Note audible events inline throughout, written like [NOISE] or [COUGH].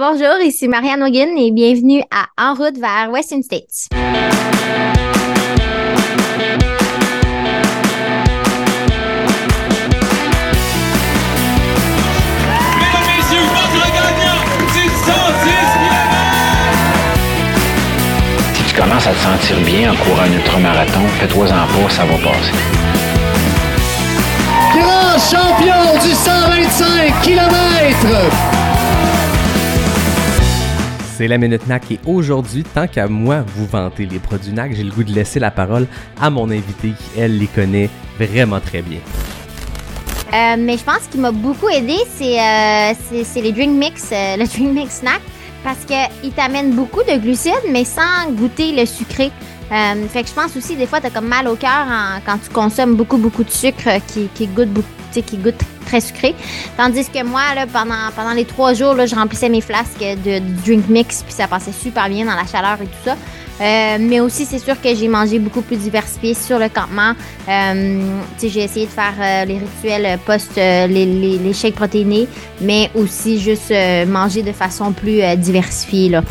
Bonjour, ici Marianne Hogan et bienvenue à En route vers Western States. Mesdames, messieurs, votre gagnant du 110 Si tu commences à te sentir bien en courant un ultramarathon, fais-toi-en pas, ça va passer. Grand champion du 125 km. C'est la Minute NAC et aujourd'hui, tant qu'à moi vous vanter les produits NAC, j'ai le goût de laisser la parole à mon invité qui, elle, les connaît vraiment très bien. Euh, mais je pense qu'il m'a beaucoup aidé, c'est euh, les drink mix, euh, le drink mix snack, parce qu'il t'amène beaucoup de glucides, mais sans goûter le sucré. Euh, fait que je pense aussi, des fois, t'as comme mal au cœur quand tu consommes beaucoup, beaucoup de sucre euh, qui, qui goûte beaucoup, qui goûte très sucré. Tandis que moi, là, pendant, pendant les trois jours, là, je remplissais mes flasques de, drink mix, puis ça passait super bien dans la chaleur et tout ça. Euh, mais aussi, c'est sûr que j'ai mangé beaucoup plus diversifié sur le campement. Euh, j'ai essayé de faire les rituels post les, les, les shakes protéinés, mais aussi juste manger de façon plus diversifiée. Là.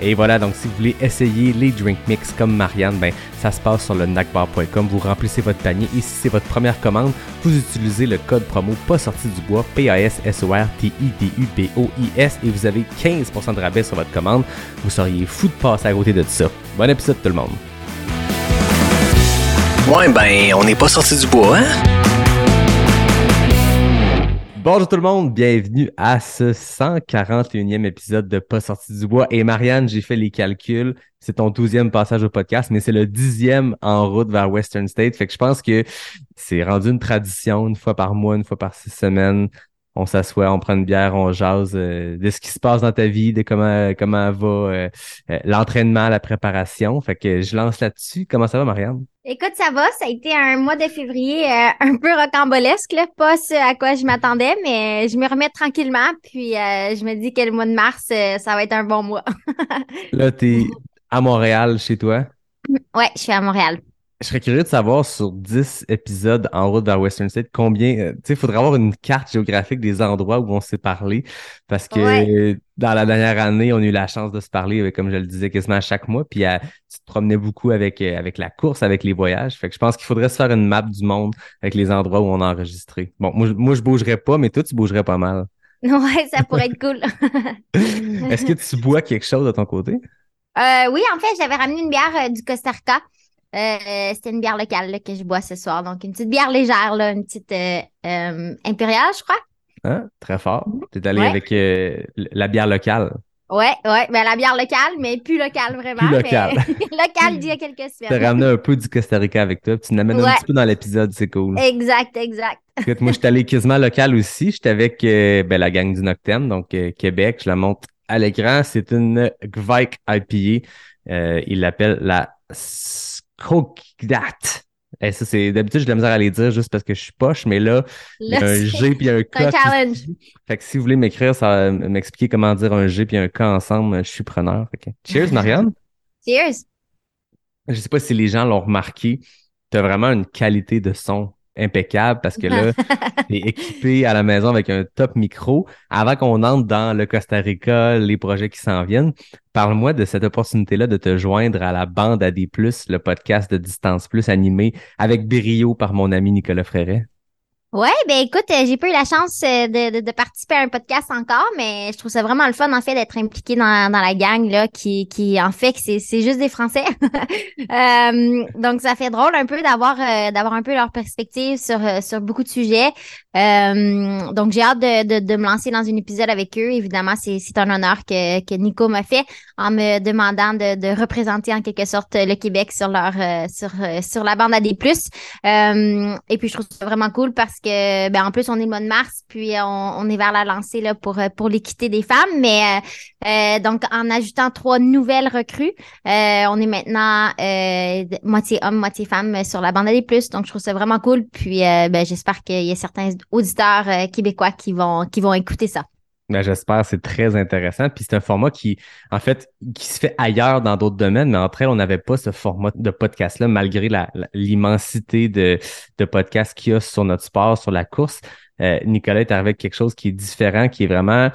Et voilà, donc si vous voulez essayer les drink mix comme Marianne, ben ça se passe sur le nacbar.com. Vous remplissez votre panier et si c'est votre première commande, vous utilisez le code promo pas sorti du bois P A S S O R T I D U B O I S et vous avez 15% de rabais sur votre commande. Vous seriez fou de passer à côté de ça. Bon épisode tout le monde. Ouais, ben, on n'est pas sorti du bois, hein? Bonjour tout le monde, bienvenue à ce 141e épisode de Pas sorti du bois. Et Marianne, j'ai fait les calculs. C'est ton 12e passage au podcast, mais c'est le dixième en route vers Western State. Fait que je pense que c'est rendu une tradition, une fois par mois, une fois par six semaines. On s'assoit, on prend une bière, on jase euh, de ce qui se passe dans ta vie, de comment comment va euh, euh, l'entraînement, la préparation. Fait que je lance là-dessus. Comment ça va, Marianne? Écoute, ça va, ça a été un mois de février euh, un peu rocambolesque, là. pas ce à quoi je m'attendais, mais je me remets tranquillement, puis euh, je me dis que le mois de mars, euh, ça va être un bon mois. [LAUGHS] Là, t'es à Montréal chez toi? ouais, je suis à Montréal. Je serais curieux de savoir sur 10 épisodes en route vers Western State, combien, euh, tu sais, il faudrait avoir une carte géographique des endroits où on s'est parlé parce que Ouais. dans la dernière année, on a eu la chance de se parler, euh, comme je le disais, quasiment à chaque mois. Puis euh, tu te promenais beaucoup avec, avec la course, avec les voyages. Fait que je pense qu'il faudrait se faire une map du monde avec les endroits où on a enregistré. Bon, moi, je- moi je bougerais pas, mais toi, tu bougerais pas mal. [LAUGHS] Ouais, ça pourrait être cool. [LAUGHS] Est-ce que tu bois quelque chose de ton côté? Euh, oui, en fait, j'avais ramené une bière euh, du Costa Rica. Euh, c'était une bière locale là, que je bois ce soir. Donc, une petite bière légère, là, une petite euh, euh, impériale, je crois. Hein? Très fort. T'es allé Ouais. avec euh, la bière locale. Ouais, ouais. Ben, la bière locale, mais plus locale vraiment. Plus locale. [LAUGHS] locale d'il y a [LAUGHS] quelques semaines. ramené un peu du Costa Rica avec toi, puis tu l'amènes un Ouais. petit peu dans l'épisode, c'est cool. Exact, exact. [LAUGHS] Écoute, moi, je suis allé quasiment local aussi. J'étais avec ben, la gang du Noctem, donc Québec. Je la montre à l'écran. C'est une Gvike IPA. Il l'appelle la Skokdat. Et ça, c'est d'habitude, j'ai de la misère à les dire juste parce que je suis poche, mais là, il y a un G puis [LAUGHS] un K. un challenge. Fait que si vous voulez m'écrire, ça m'expliquer comment dire un G puis un K ensemble, je suis preneur. Fait que Cheers, Marianne. [LAUGHS] Cheers. Je sais pas si les gens l'ont remarqué, tu as vraiment une qualité de son impeccable parce que là, [LAUGHS] tu es équipé à la maison avec un top micro. Avant qu'on entre dans le Costa Rica, les projets qui s'en viennent, parle-moi de cette opportunité-là de te joindre à la bande AD+, le podcast de Distance Plus animé avec brio par mon ami Nicolas Fréret. Ouais, ben écoute, euh, j'ai pas eu la chance euh, de, de, de participer à un podcast encore, mais je trouve ça vraiment le fun en fait d'être impliqué dans, dans la gang là, qui, qui en fait que c'est, c'est juste des Français. [LAUGHS] Euh, donc ça fait drôle un peu d'avoir euh, d'avoir un peu leur perspective sur sur beaucoup de sujets. Donc j'ai hâte de, de, de me lancer dans un épisode avec eux. Évidemment, c'est, c'est un honneur que, que Nico m'a fait en me demandant de, de représenter en quelque sorte le Québec sur leur sur sur la bande AD+. Euh, et puis je trouve ça vraiment cool parce que ben en plus on est le mois de mars puis on, on est vers la lancée euh, pour l'équité des femmes mais euh, euh, donc en ajoutant trois nouvelles recrues euh, on est maintenant euh, moitié homme moitié femme euh, sur la bande AD+. donc je trouve ça vraiment cool puis euh, ben j'espère qu'il y a certains auditeurs euh, québécois qui vont écouter ça. Ben, j'espère, c'est très intéressant. Puis c'est un format qui, en fait, qui se fait ailleurs dans d'autres domaines, mais entre elles, on n'avait pas ce format de podcast-là, malgré l'immensité de, de podcasts qu'il y a sur notre sport, sur la course. Euh, Nicolas est arrivé avec quelque chose qui est différent, qui est vraiment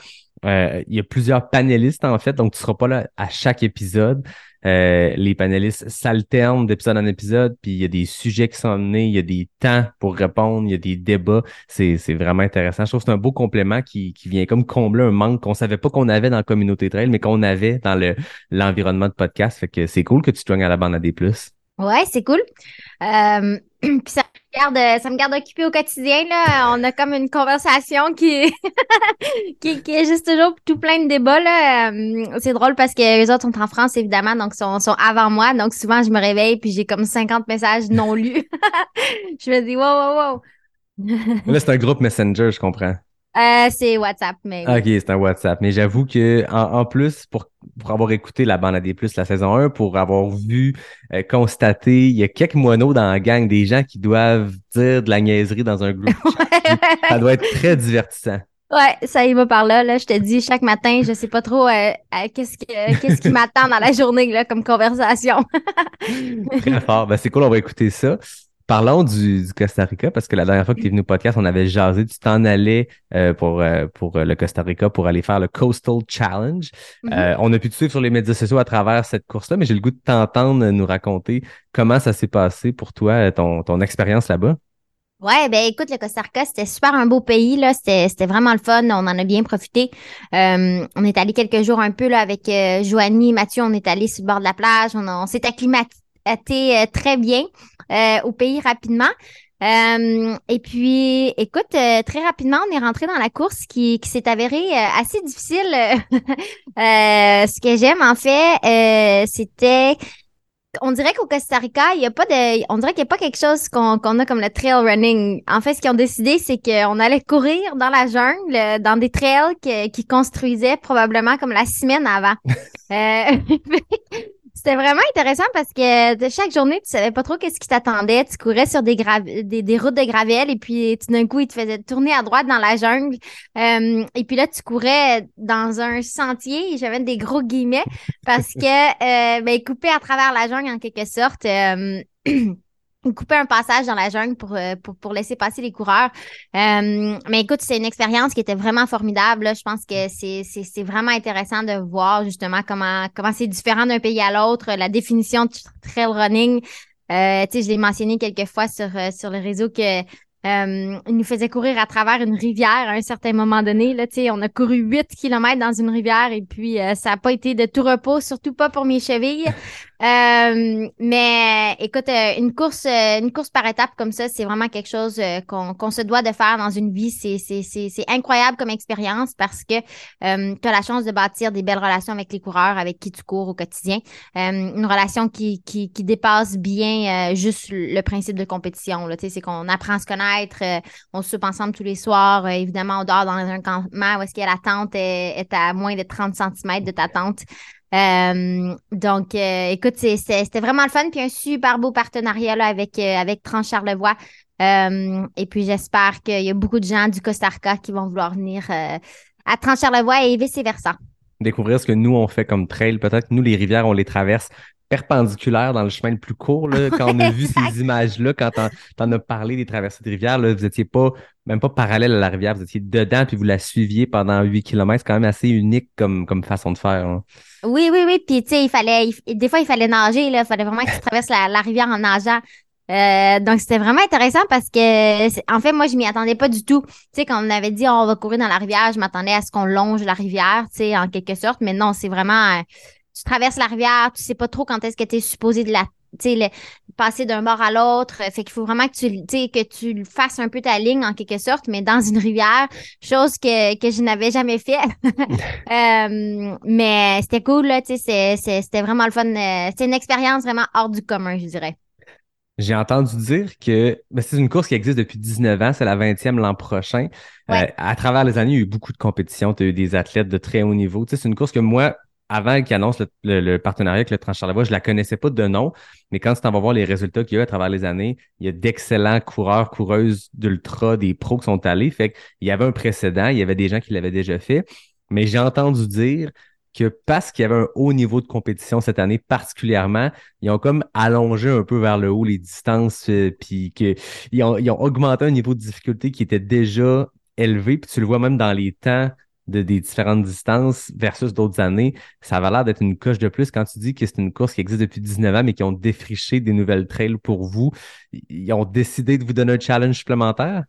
euh, il y a plusieurs panélistes en fait, donc tu seras pas là à chaque épisode. Euh, les panélistes s'alternent d'épisode en épisode, puis il y a des sujets qui sont amenés, il y a des temps pour répondre, il y a des débats. C'est, vraiment intéressant. Je trouve que c'est un beau complément qui, qui vient comme combler un manque qu'on savait pas qu'on avait dans la communauté trail, mais qu'on avait dans le, l'environnement de podcast. Fait que c'est cool que tu te joignes à la bande à des plus. Ouais, c'est cool. Euh, [CLEARS THROAT] puis ça garde, ça me garde occupé au quotidien. Là. On a comme une conversation qui, [LAUGHS] qui, qui est juste toujours tout plein de débats. Là. Euh, c'est drôle parce que les autres sont en France, évidemment, donc sont, sont avant moi. Donc souvent, je me réveille puis j'ai comme 50 messages non lus. [LAUGHS] je me dis, wow, wow, wow. Là, c'est un groupe Messenger, je comprends. Euh, c'est WhatsApp, mais. Ok, c'est un WhatsApp. Mais j'avoue que en, en plus, pour, pour avoir écouté la bande à des plus la saison 1, pour avoir vu, euh, constaté, il y a quelques moineaux dans la gang, des gens qui doivent dire de la niaiserie dans un groupe. [LAUGHS] Ça doit être très divertissant. Ouais, ça y va par là. Là, je te dis, chaque matin, je sais pas trop euh, qu'est-ce que, qu'est-ce qui m'attend dans la journée là, comme conversation. [LAUGHS] Très fort. Ben, c'est cool, on va écouter ça. Parlons du, du Costa Rica, parce que la dernière fois que tu es venu au podcast, on avait jasé, tu t'en allais euh, pour, euh, pour euh, le Costa Rica pour aller faire le Coastal Challenge. Mhm. Euh, on a pu te suivre sur les médias sociaux à travers cette course-là, mais j'ai le goût de t'entendre nous raconter comment ça s'est passé pour toi, ton, ton expérience là-bas. Ouais, ben écoute, le Costa Rica, c'était super un beau pays, là. C'était, c'était vraiment le fun. On en a bien profité. Euh, on est allé quelques jours un peu là avec euh, Joanie, Mathieu, on est allé sur le bord de la plage. On, on s'est acclimaté euh, très bien euh, au pays rapidement. Euh, et puis, écoute, euh, très rapidement, on est rentré dans la course qui, qui s'est avérée euh, assez difficile. [LAUGHS] Ce que j'aime, en fait, c'était on dirait qu'au Costa Rica, il y a pas de, on dirait qu'il n'y a pas quelque chose qu'on a comme le trail running. En fait, ce qu'ils ont décidé, c'est qu'on allait courir dans la jungle, dans des trails qu'ils construisaient probablement comme la semaine avant. [LAUGHS] Euh, [LAUGHS] C'était vraiment intéressant parce que chaque journée, tu savais pas trop qu'est-ce qui t'attendait. Tu courais sur des, des, des routes de gravel et puis tout d'un coup, ils te faisaient tourner à droite dans la jungle. Euh, et puis là, tu courais dans un sentier. J'avais des gros guillemets parce que euh, ben, coupaient à travers la jungle en quelque sorte. Euh, [CLEARS THROAT] ils coupaient un passage dans la jungle pour, euh, pour, pour laisser passer les coureurs. Euh, mais écoute, c'est une expérience qui était vraiment formidable. là. Je pense que c'est, vraiment intéressant de voir justement comment, comment c'est différent d'un pays à l'autre, la définition de trail running. Euh, je l'ai mentionné quelques fois sur, euh, sur le réseau que euh, il nous faisait courir à travers une rivière à un certain moment donné. Là, on a couru 8 kilomètres dans une rivière et puis euh, ça n'a pas été de tout repos, surtout pas pour mes chevilles. [LAUGHS] Euh, mais écoute, une course, une course par étapes comme ça, c'est vraiment quelque chose qu'on se doit de faire dans une vie. C'est incroyable comme expérience parce que tu as la chance de bâtir des belles relations avec les coureurs avec qui tu cours au quotidien. Une relation qui qui qui dépasse bien juste le principe de compétition. C'est qu'on apprend à se connaître, euh, on soupe ensemble tous les soirs. Euh, évidemment, on dort dans un campement où est-ce que la tente est, est à moins de 30 cm de ta tente. Euh, donc, euh, écoute, c'était vraiment le fun, puis un super beau partenariat là, avec, euh, avec Trans-Charlevoix. Et puis, j'espère qu'il y a beaucoup de gens du Costa Rica qui vont vouloir venir à Trans-Charlevoix et vice-versa. Découvrir ce que nous, on fait comme trail. Peut-être que nous, les rivières, on les traverse perpendiculaires dans le chemin le plus court. Là, quand on a [LAUGHS] vu ces images-là, quand t'en, as parlé des traversées de rivière, là, vous étiez pas, même pas parallèle à la rivière, vous étiez dedans puis vous la suiviez pendant 8 km. C'est quand même assez unique comme, comme façon de faire. hein. Oui, oui, oui. Puis, tu sais, il fallait, il- des fois, il fallait nager, là. Il fallait vraiment que tu traverses la, la rivière en nageant. Euh, donc, c'était vraiment intéressant parce que, en fait, moi, je m'y attendais pas du tout. Tu sais, quand on avait dit, oh, on va courir dans la rivière, je m'attendais à ce qu'on longe la rivière, tu sais, en quelque sorte. Mais non, c'est vraiment, euh, tu traverses la rivière, tu sais pas trop quand est-ce que tu es supposé de la, le- passer d'un bord à l'autre. Fait qu'il faut vraiment que tu, que tu fasses un peu ta ligne en quelque sorte, mais dans une rivière, chose que, que je n'avais jamais fait. [LAUGHS] Euh, mais c'était cool, là, c'est- c'est- c'était vraiment le fun. euh, C'était une expérience vraiment hors du commun, je dirais. J'ai entendu dire que ben, c'est une course qui existe depuis 19 ans, c'est la 20e l'an prochain. Ouais. Euh, à travers les années, il y a eu beaucoup de compétitions, tu as eu des athlètes de très haut niveau. C'est une course que moi, avant qu'ils annoncent le, partenariat avec le Trans-Charlevoix, je la connaissais pas de nom, mais quand tu t'en vas voir les résultats qu'il y a eu à travers les années, il y a d'excellents coureurs, coureuses d'ultra, des pros qui sont allés. Fait qu'il y avait un précédent, il y avait des gens qui l'avaient déjà fait. Mais j'ai entendu dire que parce qu'il y avait un haut niveau de compétition cette année particulièrement, ils ont comme allongé un peu vers le haut les distances, euh, puis que ils ont, ils ont augmenté un niveau de difficulté qui était déjà élevé, puis tu le vois même dans les temps de des différentes distances versus d'autres années, ça va l'air d'être une coche de plus quand tu dis que c'est une course qui existe depuis 19 ans, mais qui ont défriché des nouvelles trails pour vous. Ils ont décidé de vous donner un challenge supplémentaire?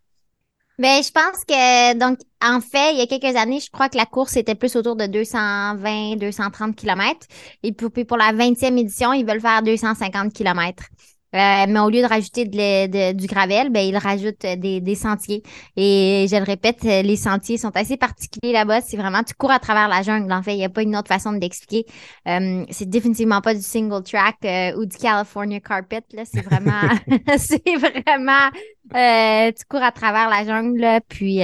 Ben, je pense que, donc, en fait, il y a quelques années, je crois que la course était plus autour de 220, 230 km. Et puis, pour la 20e édition, ils veulent faire 250 km. Euh, mais au lieu de rajouter de, du gravel, ben, ils rajoutent des, des, sentiers. Et je le répète, les sentiers sont assez particuliers là-bas. C'est vraiment, tu cours à travers la jungle. En fait, il n'y a pas une autre façon de l'expliquer. Euh, c'est définitivement pas du single track euh, ou du California carpet. Là, c'est vraiment, [LAUGHS] [LAUGHS] c'est vraiment, euh, tu cours à travers la jungle. Là, puis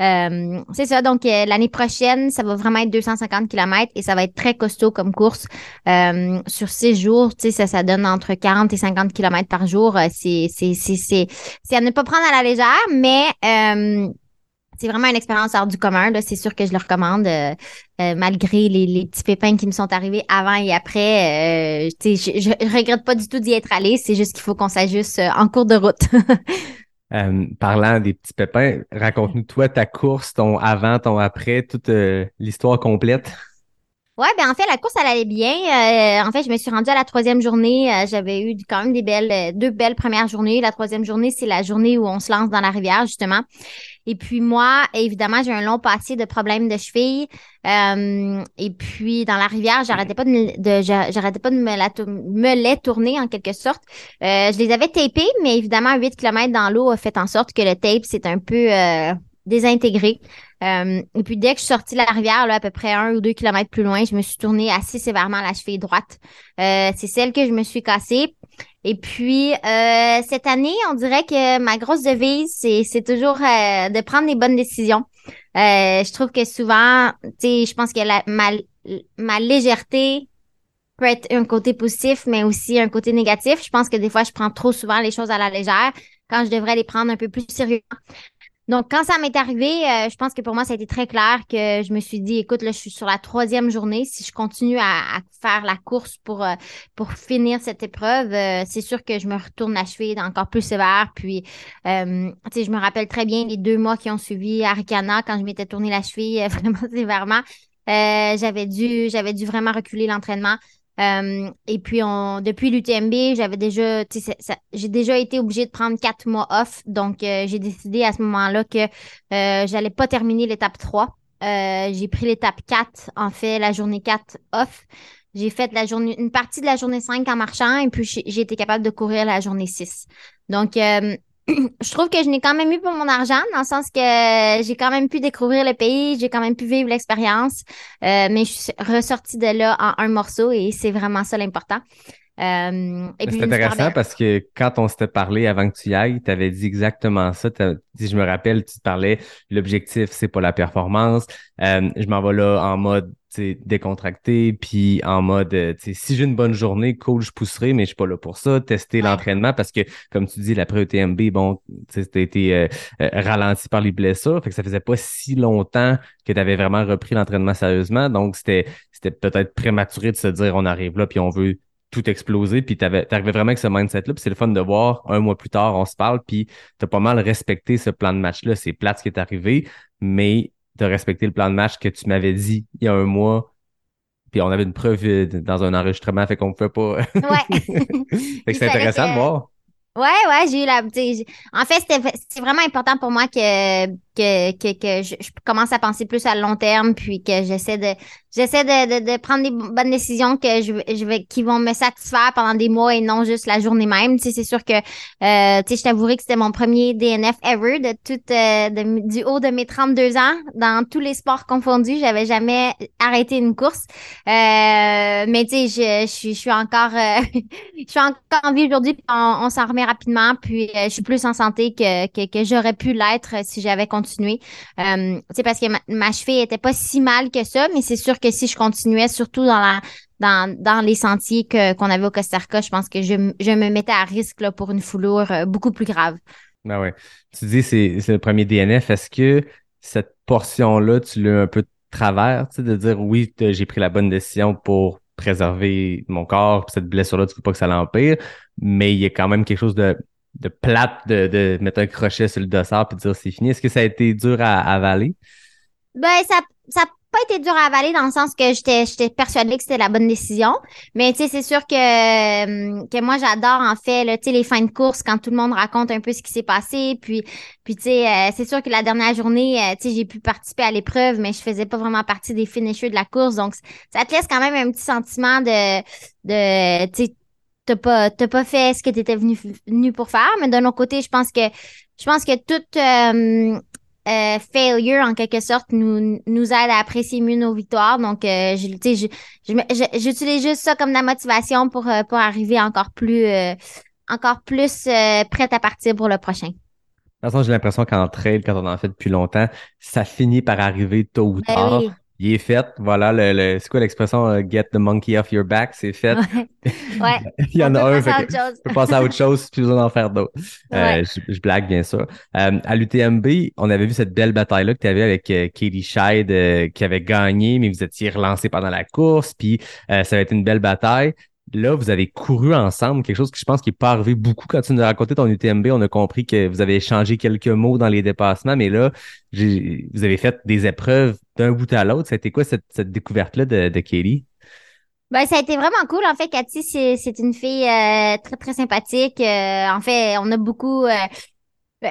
euh, c'est ça. Donc, euh, l'année prochaine, ça va vraiment être 250 km et ça va être très costaud comme course. Euh, sur six jours, tu sais, ça, ça donne entre 40 et 50 km par jour. C'est, c'est, c'est, c'est, c'est à ne pas prendre à la légère, mais c'est vraiment une expérience hors du commun. C'est sûr que je le recommande, malgré les, les, petits pépins qui me sont arrivés avant et après. je, je regrette pas du tout d'y être allé. C'est juste qu'il faut qu'on s'ajuste en cours de route. [LAUGHS] Euh, parlant des petits pépins, raconte-nous toi ta course, ton avant, ton après, toute euh, l'histoire complète. Ouais, ben en fait, la course, elle allait bien. Euh, en fait, je me suis rendue à la troisième journée. J'avais eu quand même des belles, deux belles premières journées. La troisième journée, c'est la journée où on se lance dans la rivière, justement. Et puis moi, évidemment, j'ai un long passé de problèmes de cheville. Euh, et puis dans la rivière, j'arrêtais pas de, de j'arrêtais pas de me, la me les tourner en quelque sorte. Euh, je les avais tapés, mais évidemment, 8 km dans l'eau a fait en sorte que le tape s'est un peu euh, désintégré. Euh, et puis dès que je suis sortie de la rivière, là, à peu près un ou deux kilomètres plus loin, je me suis tournée assez sévèrement la cheville droite. Euh, c'est celle que je me suis cassée. Et puis, euh, cette année, on dirait que ma grosse devise, c'est, toujours euh, de prendre les bonnes décisions. Euh, je trouve que souvent, tu sais, je pense que la, ma, ma légèreté peut être un côté positif, mais aussi un côté négatif. Je pense que des fois, je prends trop souvent les choses à la légère quand je devrais les prendre un peu plus sérieusement. Donc, quand ça m'est arrivé, euh, je pense que pour moi, ça a été très clair que je me suis dit, écoute, là, je suis sur la troisième journée. Si je continue à, faire la course pour, euh, pour finir cette épreuve, euh, c'est sûr que je me retourne la cheville encore plus sévère. Puis, tu sais, je me rappelle très bien les deux mois qui ont suivi Arikana quand je m'étais tourné la cheville [LAUGHS] vraiment sévèrement. j'avais dû, j'avais dû vraiment reculer l'entraînement. Euh, et puis, on, depuis l'UTMB, j'avais déjà, j'ai déjà été obligée de prendre quatre mois off. Donc, euh, j'ai décidé à ce moment-là que euh, j'allais pas terminer l'étape 3. Euh, j'ai pris l'étape 4, en fait, la journée 4 off. J'ai fait la journée, une partie de la journée 5 en marchant et puis j'ai été capable de courir la journée 6. Donc, [CLEARS THROAT] je trouve que je n'ai quand même eu pour mon argent, dans le sens que j'ai quand même pu découvrir le pays, j'ai quand même pu vivre l'expérience, euh, mais je suis ressortie de là en un morceau et c'est vraiment ça l'important. Euh, c'est intéressant parce que quand on s'était parlé avant que tu y ailles, tu avais dit exactement ça. Si je me rappelle, tu te parlais, l'objectif, c'est pas la performance. Euh, je m'en vais là en mode décontracté, puis en mode, euh, si j'ai une bonne journée, cool, je pousserai, mais je suis pas là pour ça. Tester l'entraînement parce que, comme tu dis, l'après-ETMB, bon, tu as été euh, ralenti par les blessures, fait que ça faisait pas si longtemps que tu avais vraiment repris l'entraînement sérieusement. Donc, c'était peut-être prématuré de se dire, on arrive là, puis on veut tout exploser, puis t'arrivais vraiment avec ce mindset-là, puis c'est le fun de voir, un mois plus tard, on se parle, puis t'as pas mal respecté ce plan de match-là. C'est plate ce qui est arrivé, mais de respecter le plan de match que tu m'avais dit il y a un mois. Puis on avait une preuve euh, dans un enregistrement, fait qu'on ne pouvait pas. Ouais. [LAUGHS] [LAUGHS] fait que c'est intéressant de voir. Ouais, ouais, j'ai eu la. En fait, c'est vraiment important pour moi que que, que, que je, commence à penser plus à long terme, puis que j'essaie de j'essaie de, de, de, prendre des bonnes décisions que je, je vais qui vont me satisfaire pendant des mois et non juste la journée même. Tu sais, c'est sûr que euh, tu sais, je t'avouerai que c'était mon premier DNF ever de tout euh, du haut de mes 32 ans dans tous les sports confondus. J'avais jamais arrêté une course. Euh, mais tu sais, je, je, suis encore euh, [LAUGHS] je suis encore en vie aujourd'hui, on, on s'en remet rapidement, puis euh, je suis plus en santé que, que, que j'aurais pu l'être si j'avais continué. Euh, parce que ma, cheville était pas si mal que ça, mais c'est sûr que si je continuais, surtout dans la dans, dans les sentiers que, qu'on avait au Costa Rica, je pense que je, je me mettais à risque là, pour une foulure euh, beaucoup plus grave. Ben ouais. Tu dis c'est c'est le premier DNF. Est-ce que cette portion-là, tu l'as un peu de travers, tu sais, de dire oui, j'ai pris la bonne décision pour préserver mon corps, cette blessure-là, tu ne veux pas que ça l'empire, mais il y a quand même quelque chose de de plate de, de, mettre un crochet sur le dossard puis de dire c'est fini. Est-ce que ça a été dur à, avaler? Ben, ça, ça pas été dur à avaler dans le sens que j'étais, j'étais persuadée que c'était la bonne décision. Mais, tu sais, c'est sûr que, euh, que moi, j'adore, en fait, là, les fins de course quand tout le monde raconte un peu ce qui s'est passé. Puis, puis, tu sais, euh, c'est sûr que la dernière journée, euh, tu sais, j'ai pu participer à l'épreuve, mais je faisais pas vraiment partie des finishers de la course. Donc, ça te laisse quand même un petit sentiment de, de, tu sais, t'as pas, t'as pas fait ce que t'étais venu, venu pour faire. Mais d'un autre côté, je pense que, je pense que toute, euh, euh, failure en quelque sorte nous nous aide à apprécier mieux nos victoires donc euh, je, tu sais, je, j'utilise juste ça comme de la motivation pour euh, pour arriver encore plus encore plus prête à partir pour le prochain De toute façon, j'ai l'impression qu'en trail, quand on en fait depuis longtemps, ça finit par arriver tôt ou Ben tard. oui. Il est fait. Voilà, le, le- c'est quoi l'expression euh, get the monkey off your back? C'est fait. ouais, [LAUGHS] ouais. Il y en On a un. fait autre que chose. je peux passer à autre chose, plus besoin d'en faire d'autres. [LAUGHS] Euh, je, je blague, bien sûr. Euh, à l'UTMB, on avait vu cette belle bataille-là que tu avais avec euh, Katie Scheid euh, qui avait gagné, mais vous étiez relancé pendant la course, puis euh, ça avait été une belle bataille. Là, vous avez couru ensemble, quelque chose que je pense qui n'est pas arrivé beaucoup quand tu nous as raconté ton UTMB. On a compris que vous avez échangé quelques mots dans les dépassements, mais là, vous avez fait des épreuves d'un bout à l'autre. C'était quoi cette, découverte-là de, de Katie? Ben, ça a été vraiment cool. En fait, Cathy, c'est, une fille euh, très, très sympathique. Euh, en fait, on a beaucoup... euh,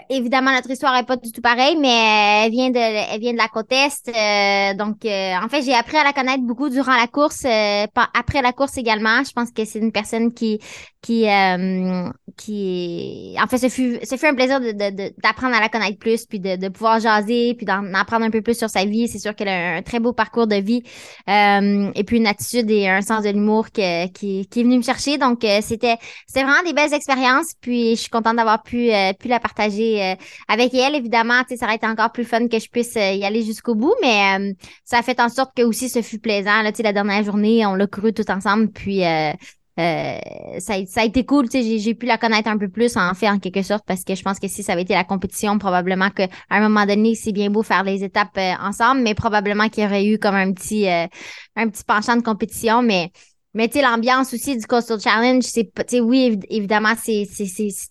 évidemment, notre histoire est pas du tout pareille, mais elle vient de, elle vient de la côte Est. euh, donc, euh, en fait, j'ai appris à la connaître beaucoup durant la course, euh, après la course également. Je pense que c'est une personne qui, qui, euh, qui, en fait, ce fut, ce fut un plaisir de, de- d'apprendre à la connaître plus, puis de, de pouvoir jaser, puis d'en apprendre un peu plus sur sa vie. C'est sûr qu'elle a un très beau parcours de vie, euh, et puis une attitude et un sens de l'humour qui, qui est venu me chercher. Donc, euh, c'était, c'était vraiment des belles expériences, puis je suis contente d'avoir pu, pu la partager euh, avec elle. Évidemment, ça aurait été encore plus fun que je puisse euh, y aller jusqu'au bout, mais euh, ça a fait en sorte que aussi ce fut plaisant. Là, la dernière journée, on l'a couru tout ensemble, puis ça, a, ça a été cool. J'ai, pu la connaître un peu plus, en fait, en quelque sorte, parce que je pense que si ça avait été la compétition, probablement qu'à un moment donné, c'est bien beau faire les étapes ensemble, mais probablement qu'il y aurait eu comme un petit, un petit penchant de compétition, mais mais tu sais, l'ambiance aussi du Coastal Challenge, c'est oui, évi- évidemment, c'est,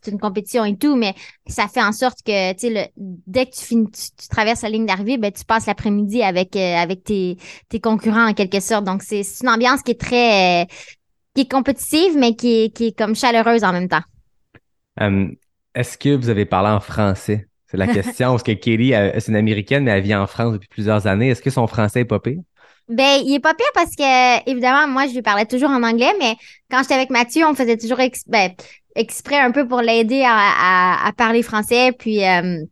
une compétition et tout, mais ça fait en sorte que, tu sais, le- dès que tu finis, tu, tu traverses la ligne d'arrivée, ben, tu passes l'après-midi avec, euh, avec tes, tes concurrents en quelque sorte. Donc, c'est, une ambiance qui est très, euh, qui est compétitive, mais qui est, qui est comme chaleureuse en même temps. Est-ce que vous avez parlé en français? C'est la [LAUGHS] question. Parce que elle- c'est une Américaine, mais elle vit en France depuis plusieurs années. Est-ce que son français est pas pire? Ben, il est pas pire parce que, évidemment, moi, je lui parlais toujours en anglais, mais quand j'étais avec Mathieu, on faisait toujours ex- ben, exprès un peu pour l'aider à, à, à parler français. Puis, euh,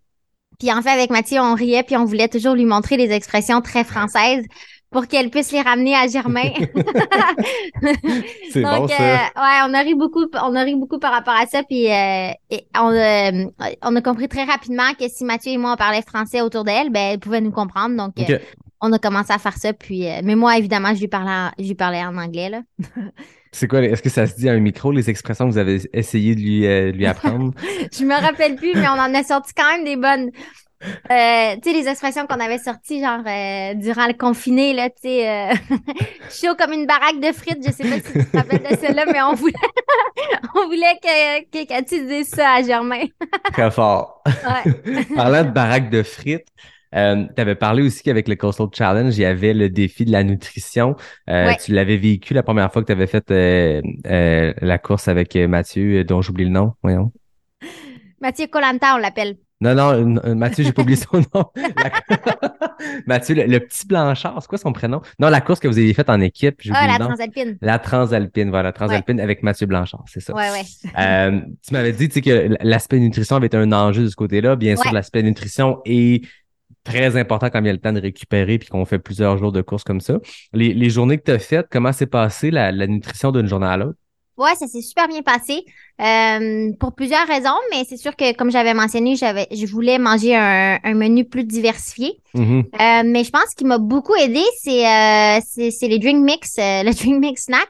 puis en fait, avec Mathieu, on riait, puis on voulait toujours lui montrer des expressions très françaises pour qu'elle puisse les ramener à Germain. [LAUGHS] C'est bon, Donc, ça. euh, ouais, on a ri beaucoup, on a ri beaucoup par rapport à ça, puis euh, et on, a, on a compris très rapidement que si Mathieu et moi on parlait français autour d'elle, ben elle pouvait nous comprendre. Donc, Ok. On a commencé à faire ça, puis euh, mais moi évidemment je lui parlais, en, je lui parlais en anglais là. [LAUGHS] C'est quoi? Est-ce que ça se dit à un micro, les expressions que vous avez essayé de lui, euh, lui apprendre? [LAUGHS] je me rappelle plus, mais on en a sorti quand même des bonnes. Euh, tu sais, les expressions qu'on avait sorties, genre, durant le confiné, là, tu sais, [LAUGHS] chaud comme une baraque de frites, je sais pas si tu te rappelles de celle-là, mais on voulait, on voulait que, ça à Germain. Très fort. Parlant de baraque de frites, euh, tu avais parlé aussi qu'avec le Coastal Challenge, il y avait le défi de la nutrition. Euh, Ouais. Tu l'avais vécu la première fois que tu avais fait euh, euh, la course avec euh, Mathieu, euh, dont j'oublie le nom. Voyons. Mathieu Colanta, on l'appelle. Non, non, Mathieu, j'ai pas oublié son nom. [LAUGHS] La- [LAUGHS] Mathieu, le, le petit Blanchard, c'est quoi son prénom? Non, la course que vous aviez faite en équipe, Ah, la. Transalpine. La Transalpine, voilà, Transalpine avec Mathieu Blanchard, c'est ça. Ouais, ouais. Euh, tu m'avais dit que l'aspect nutrition avait été un enjeu de ce côté-là. Bien sûr, l'aspect nutrition est très important quand il y a le temps de récupérer puis qu'on fait plusieurs jours de course comme ça. Les, les journées que tu as faites, comment s'est passé la, la nutrition d'une journée à l'autre? Ouais, ça s'est super bien passé euh, pour plusieurs raisons, mais c'est sûr que comme j'avais mentionné, j'avais, je voulais manger un, un menu plus diversifié. Mhm. Euh, mais je pense qu'il m'a beaucoup aidé, c'est euh, c'est c'est les drink mix, [LAUGHS] le drink mix snack,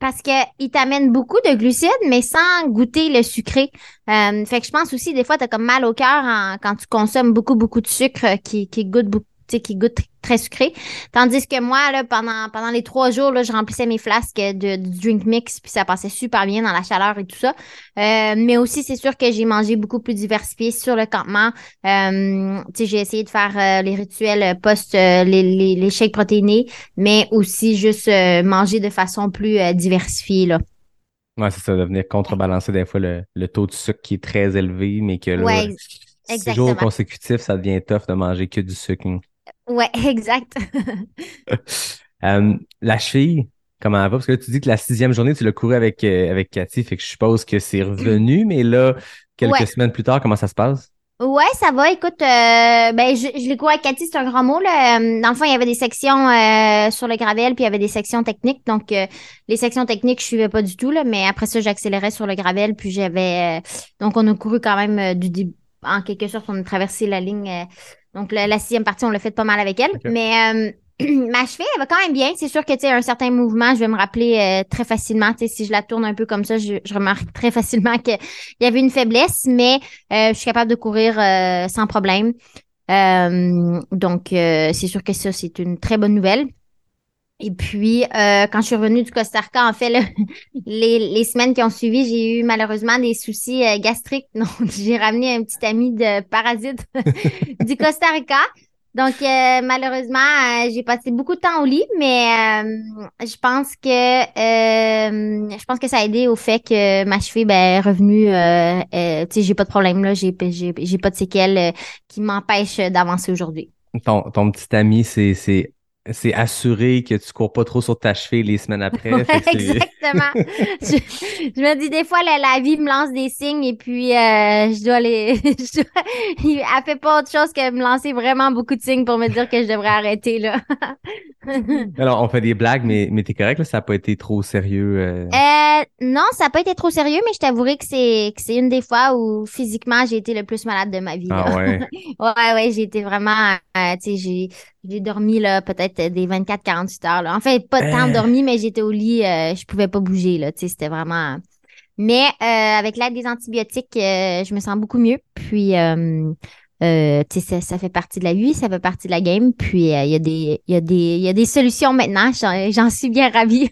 parce que il t'amène beaucoup de glucides, mais sans goûter le sucré. Euh, fait que je pense aussi des fois t'as comme mal au cœur quand tu consommes beaucoup beaucoup de sucre euh, qui qui goûte beaucoup tu qui goûte très sucré. Tandis que moi, là, pendant, pendant les trois jours, là, je remplissais mes flasques de, de drink mix, puis ça passait super bien dans la chaleur et tout ça. Euh, mais aussi, c'est sûr que j'ai mangé beaucoup plus diversifié sur le campement. Euh, tu sais, j'ai essayé de faire euh, les rituels post les, les, les shakes protéinés, mais aussi juste manger de façon plus diversifiée, là. Ouais, c'est ça, de venir contrebalancer des fois le, le taux de sucre qui est très élevé, mais que là, Ouais, six jours consécutifs, ça devient tough de manger que du sucre. Ouais, [LAUGHS] exact. [LAUGHS] Euh, la cheville, comment elle va? Parce que là, tu dis que la sixième journée, tu l'as couru avec, euh, avec Cathy, fait que je suppose que c'est revenu, [CLEARS THROAT] mais là, quelques Ouais. semaines plus tard, comment ça se passe? Ouais, ça va. Écoute, euh, ben je, je l'ai couru avec Cathy, c'est un grand mot. Là. Dans le fond, il y avait des sections euh, sur le gravel, puis il y avait des sections techniques. Donc, euh, les sections techniques, je suivais pas du tout, là, mais après ça, j'accélérais sur le gravel, puis j'avais. donc, on a couru quand même du début. En quelque sorte, on a traversé la ligne. Donc, la, la sixième partie, on l'a fait pas mal avec elle. Mais euh, [CLEARS THROAT] ma cheville, elle va quand même bien. C'est sûr que tu sais, un certain mouvement, je vais me rappeler euh, très facilement. Tu sais, si je la tourne un peu comme ça, je, je remarque très facilement [LAUGHS] qu'il y avait une faiblesse, mais euh, je suis capable de courir euh, sans problème. Euh, donc, euh, c'est sûr que ça, c'est une très bonne nouvelle. Et puis, euh, quand je suis revenue du Costa Rica, en fait, [LAUGHS] les, les semaines qui ont suivi, j'ai eu malheureusement des soucis euh, gastriques. [LAUGHS] Donc, j'ai ramené un petit ami de parasite [LAUGHS] du Costa Rica. Donc, euh, malheureusement, j'ai passé beaucoup de temps au lit, mais je pense que je pense que ça a aidé au fait que ma cheville ben, est revenue. Tu sais, j'ai pas de problème là, j'ai j'ai pas de séquelles qui m'empêchent d'avancer aujourd'hui. Ton, ton petit ami, c'est, c'est, assuré que tu cours pas trop sur ta cheville les semaines [LAUGHS] après. Ouais, exactement. [LAUGHS] je, je me dis des fois la, la vie me lance des signes et puis euh, je dois les. [LAUGHS] je dois- elle fait pas autre chose que me lancer vraiment beaucoup de signes pour me dire que je devrais arrêter là. Alors, on fait des blagues, mais, mais t'es correct, là, ça n'a pas été trop sérieux. euh? Euh, non, ça n'a pas été trop sérieux, mais je t'avouerai que c'est que c'est une des fois où physiquement j'ai été le plus malade de ma vie. là. Ah ouais? Ouais, ouais, j'ai été vraiment, tu sais, j'ai, j'ai dormi, là, peut-être des 24-48 heures, là. En fait, pas tant Euh. dormi, mais j'étais au lit, euh, je pouvais pas bouger, là, tu c'était vraiment... Mais euh, avec l'aide des antibiotiques, euh, je me sens beaucoup mieux. Puis, euh, euh, tu ça, ça fait partie de la vie, ça fait partie de la game. Puis, euh, il y a des, il y a des, il y a des solutions maintenant. J'en, suis bien ravie.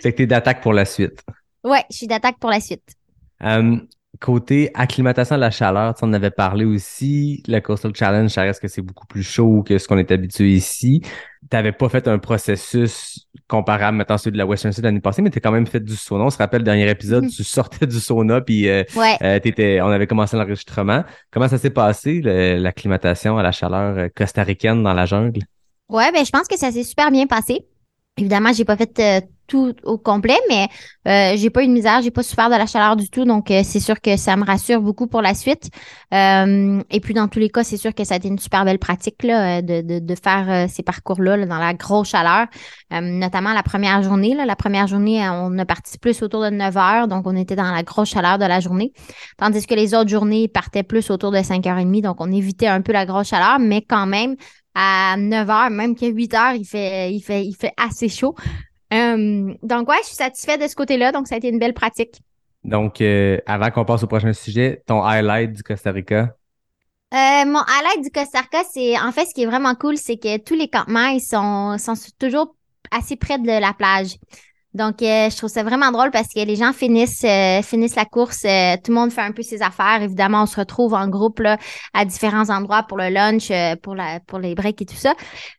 C'est que t'es d'attaque pour la suite. ouais, je suis d'attaque pour la suite. Euh, côté acclimatation à la chaleur, tu on en avait parlé aussi. Le Coastal Challenge, ça reste que c'est beaucoup plus chaud que ce qu'on est habitué ici. T'avais pas fait un processus comparable, maintenant, à celui de la Western State l'année passée, mais t'as quand même fait du sauna. On se rappelle, le dernier épisode, Mhm. tu sortais du sauna, puis euh, Ouais. euh, t'étais, on avait commencé l'enregistrement. Comment ça s'est passé, l'acclimatation à la chaleur euh, costaricaine dans la jungle? Ouais, ben je pense que ça s'est super bien passé. Évidemment, j'ai pas fait euh, tout au complet, mais euh, j'ai pas eu de misère, j'ai pas souffert de la chaleur du tout, donc euh, c'est sûr que ça me rassure beaucoup pour la suite. Euh, et puis dans tous les cas, c'est sûr que ça a été une super belle pratique là, euh, de, de, de faire ces parcours-là là, dans la grosse chaleur, notamment la première journée. Là, la première journée, on a parti plus autour de 9 heures, donc on était dans la grosse chaleur de la journée, tandis que les autres journées partaient plus autour de 5h30, donc on évitait un peu la grosse chaleur, mais quand même à 9 heures, même qu'à 8 heures, il fait, il fait, il fait assez chaud. Euh, donc, ouais, je suis satisfaite de ce côté-là. Donc, ça a été une belle pratique. Donc, euh, avant qu'on passe au prochain sujet, ton highlight du Costa Rica? Euh, mon highlight du Costa Rica, c'est, en fait, ce qui est vraiment cool, c'est que tous les campements, ils sont, sont toujours assez près de la plage. Donc, euh, je trouve ça vraiment drôle parce que les gens finissent euh, finissent la course, euh, tout le monde fait un peu ses affaires. Évidemment, on se retrouve en groupe là, à différents endroits pour le lunch, euh, pour la pour les breaks et tout ça.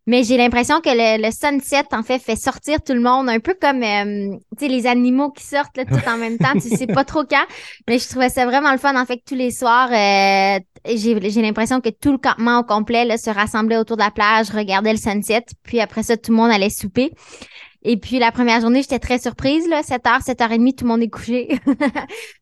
Mais j'ai l'impression que le, le sunset, en fait, fait sortir tout le monde, un peu comme euh, les animaux qui sortent là, tout en même temps. Tu sais pas trop quand, mais je trouvais ça vraiment le fun. En fait, que tous les soirs, euh, j'ai j'ai l'impression que tout le campement au complet là, se rassemblait autour de la plage, regardait le sunset, puis après ça, tout le monde allait souper. Et puis la première journée, j'étais très surprise, là, 7h, 7h30, tout le monde est couché. [LAUGHS]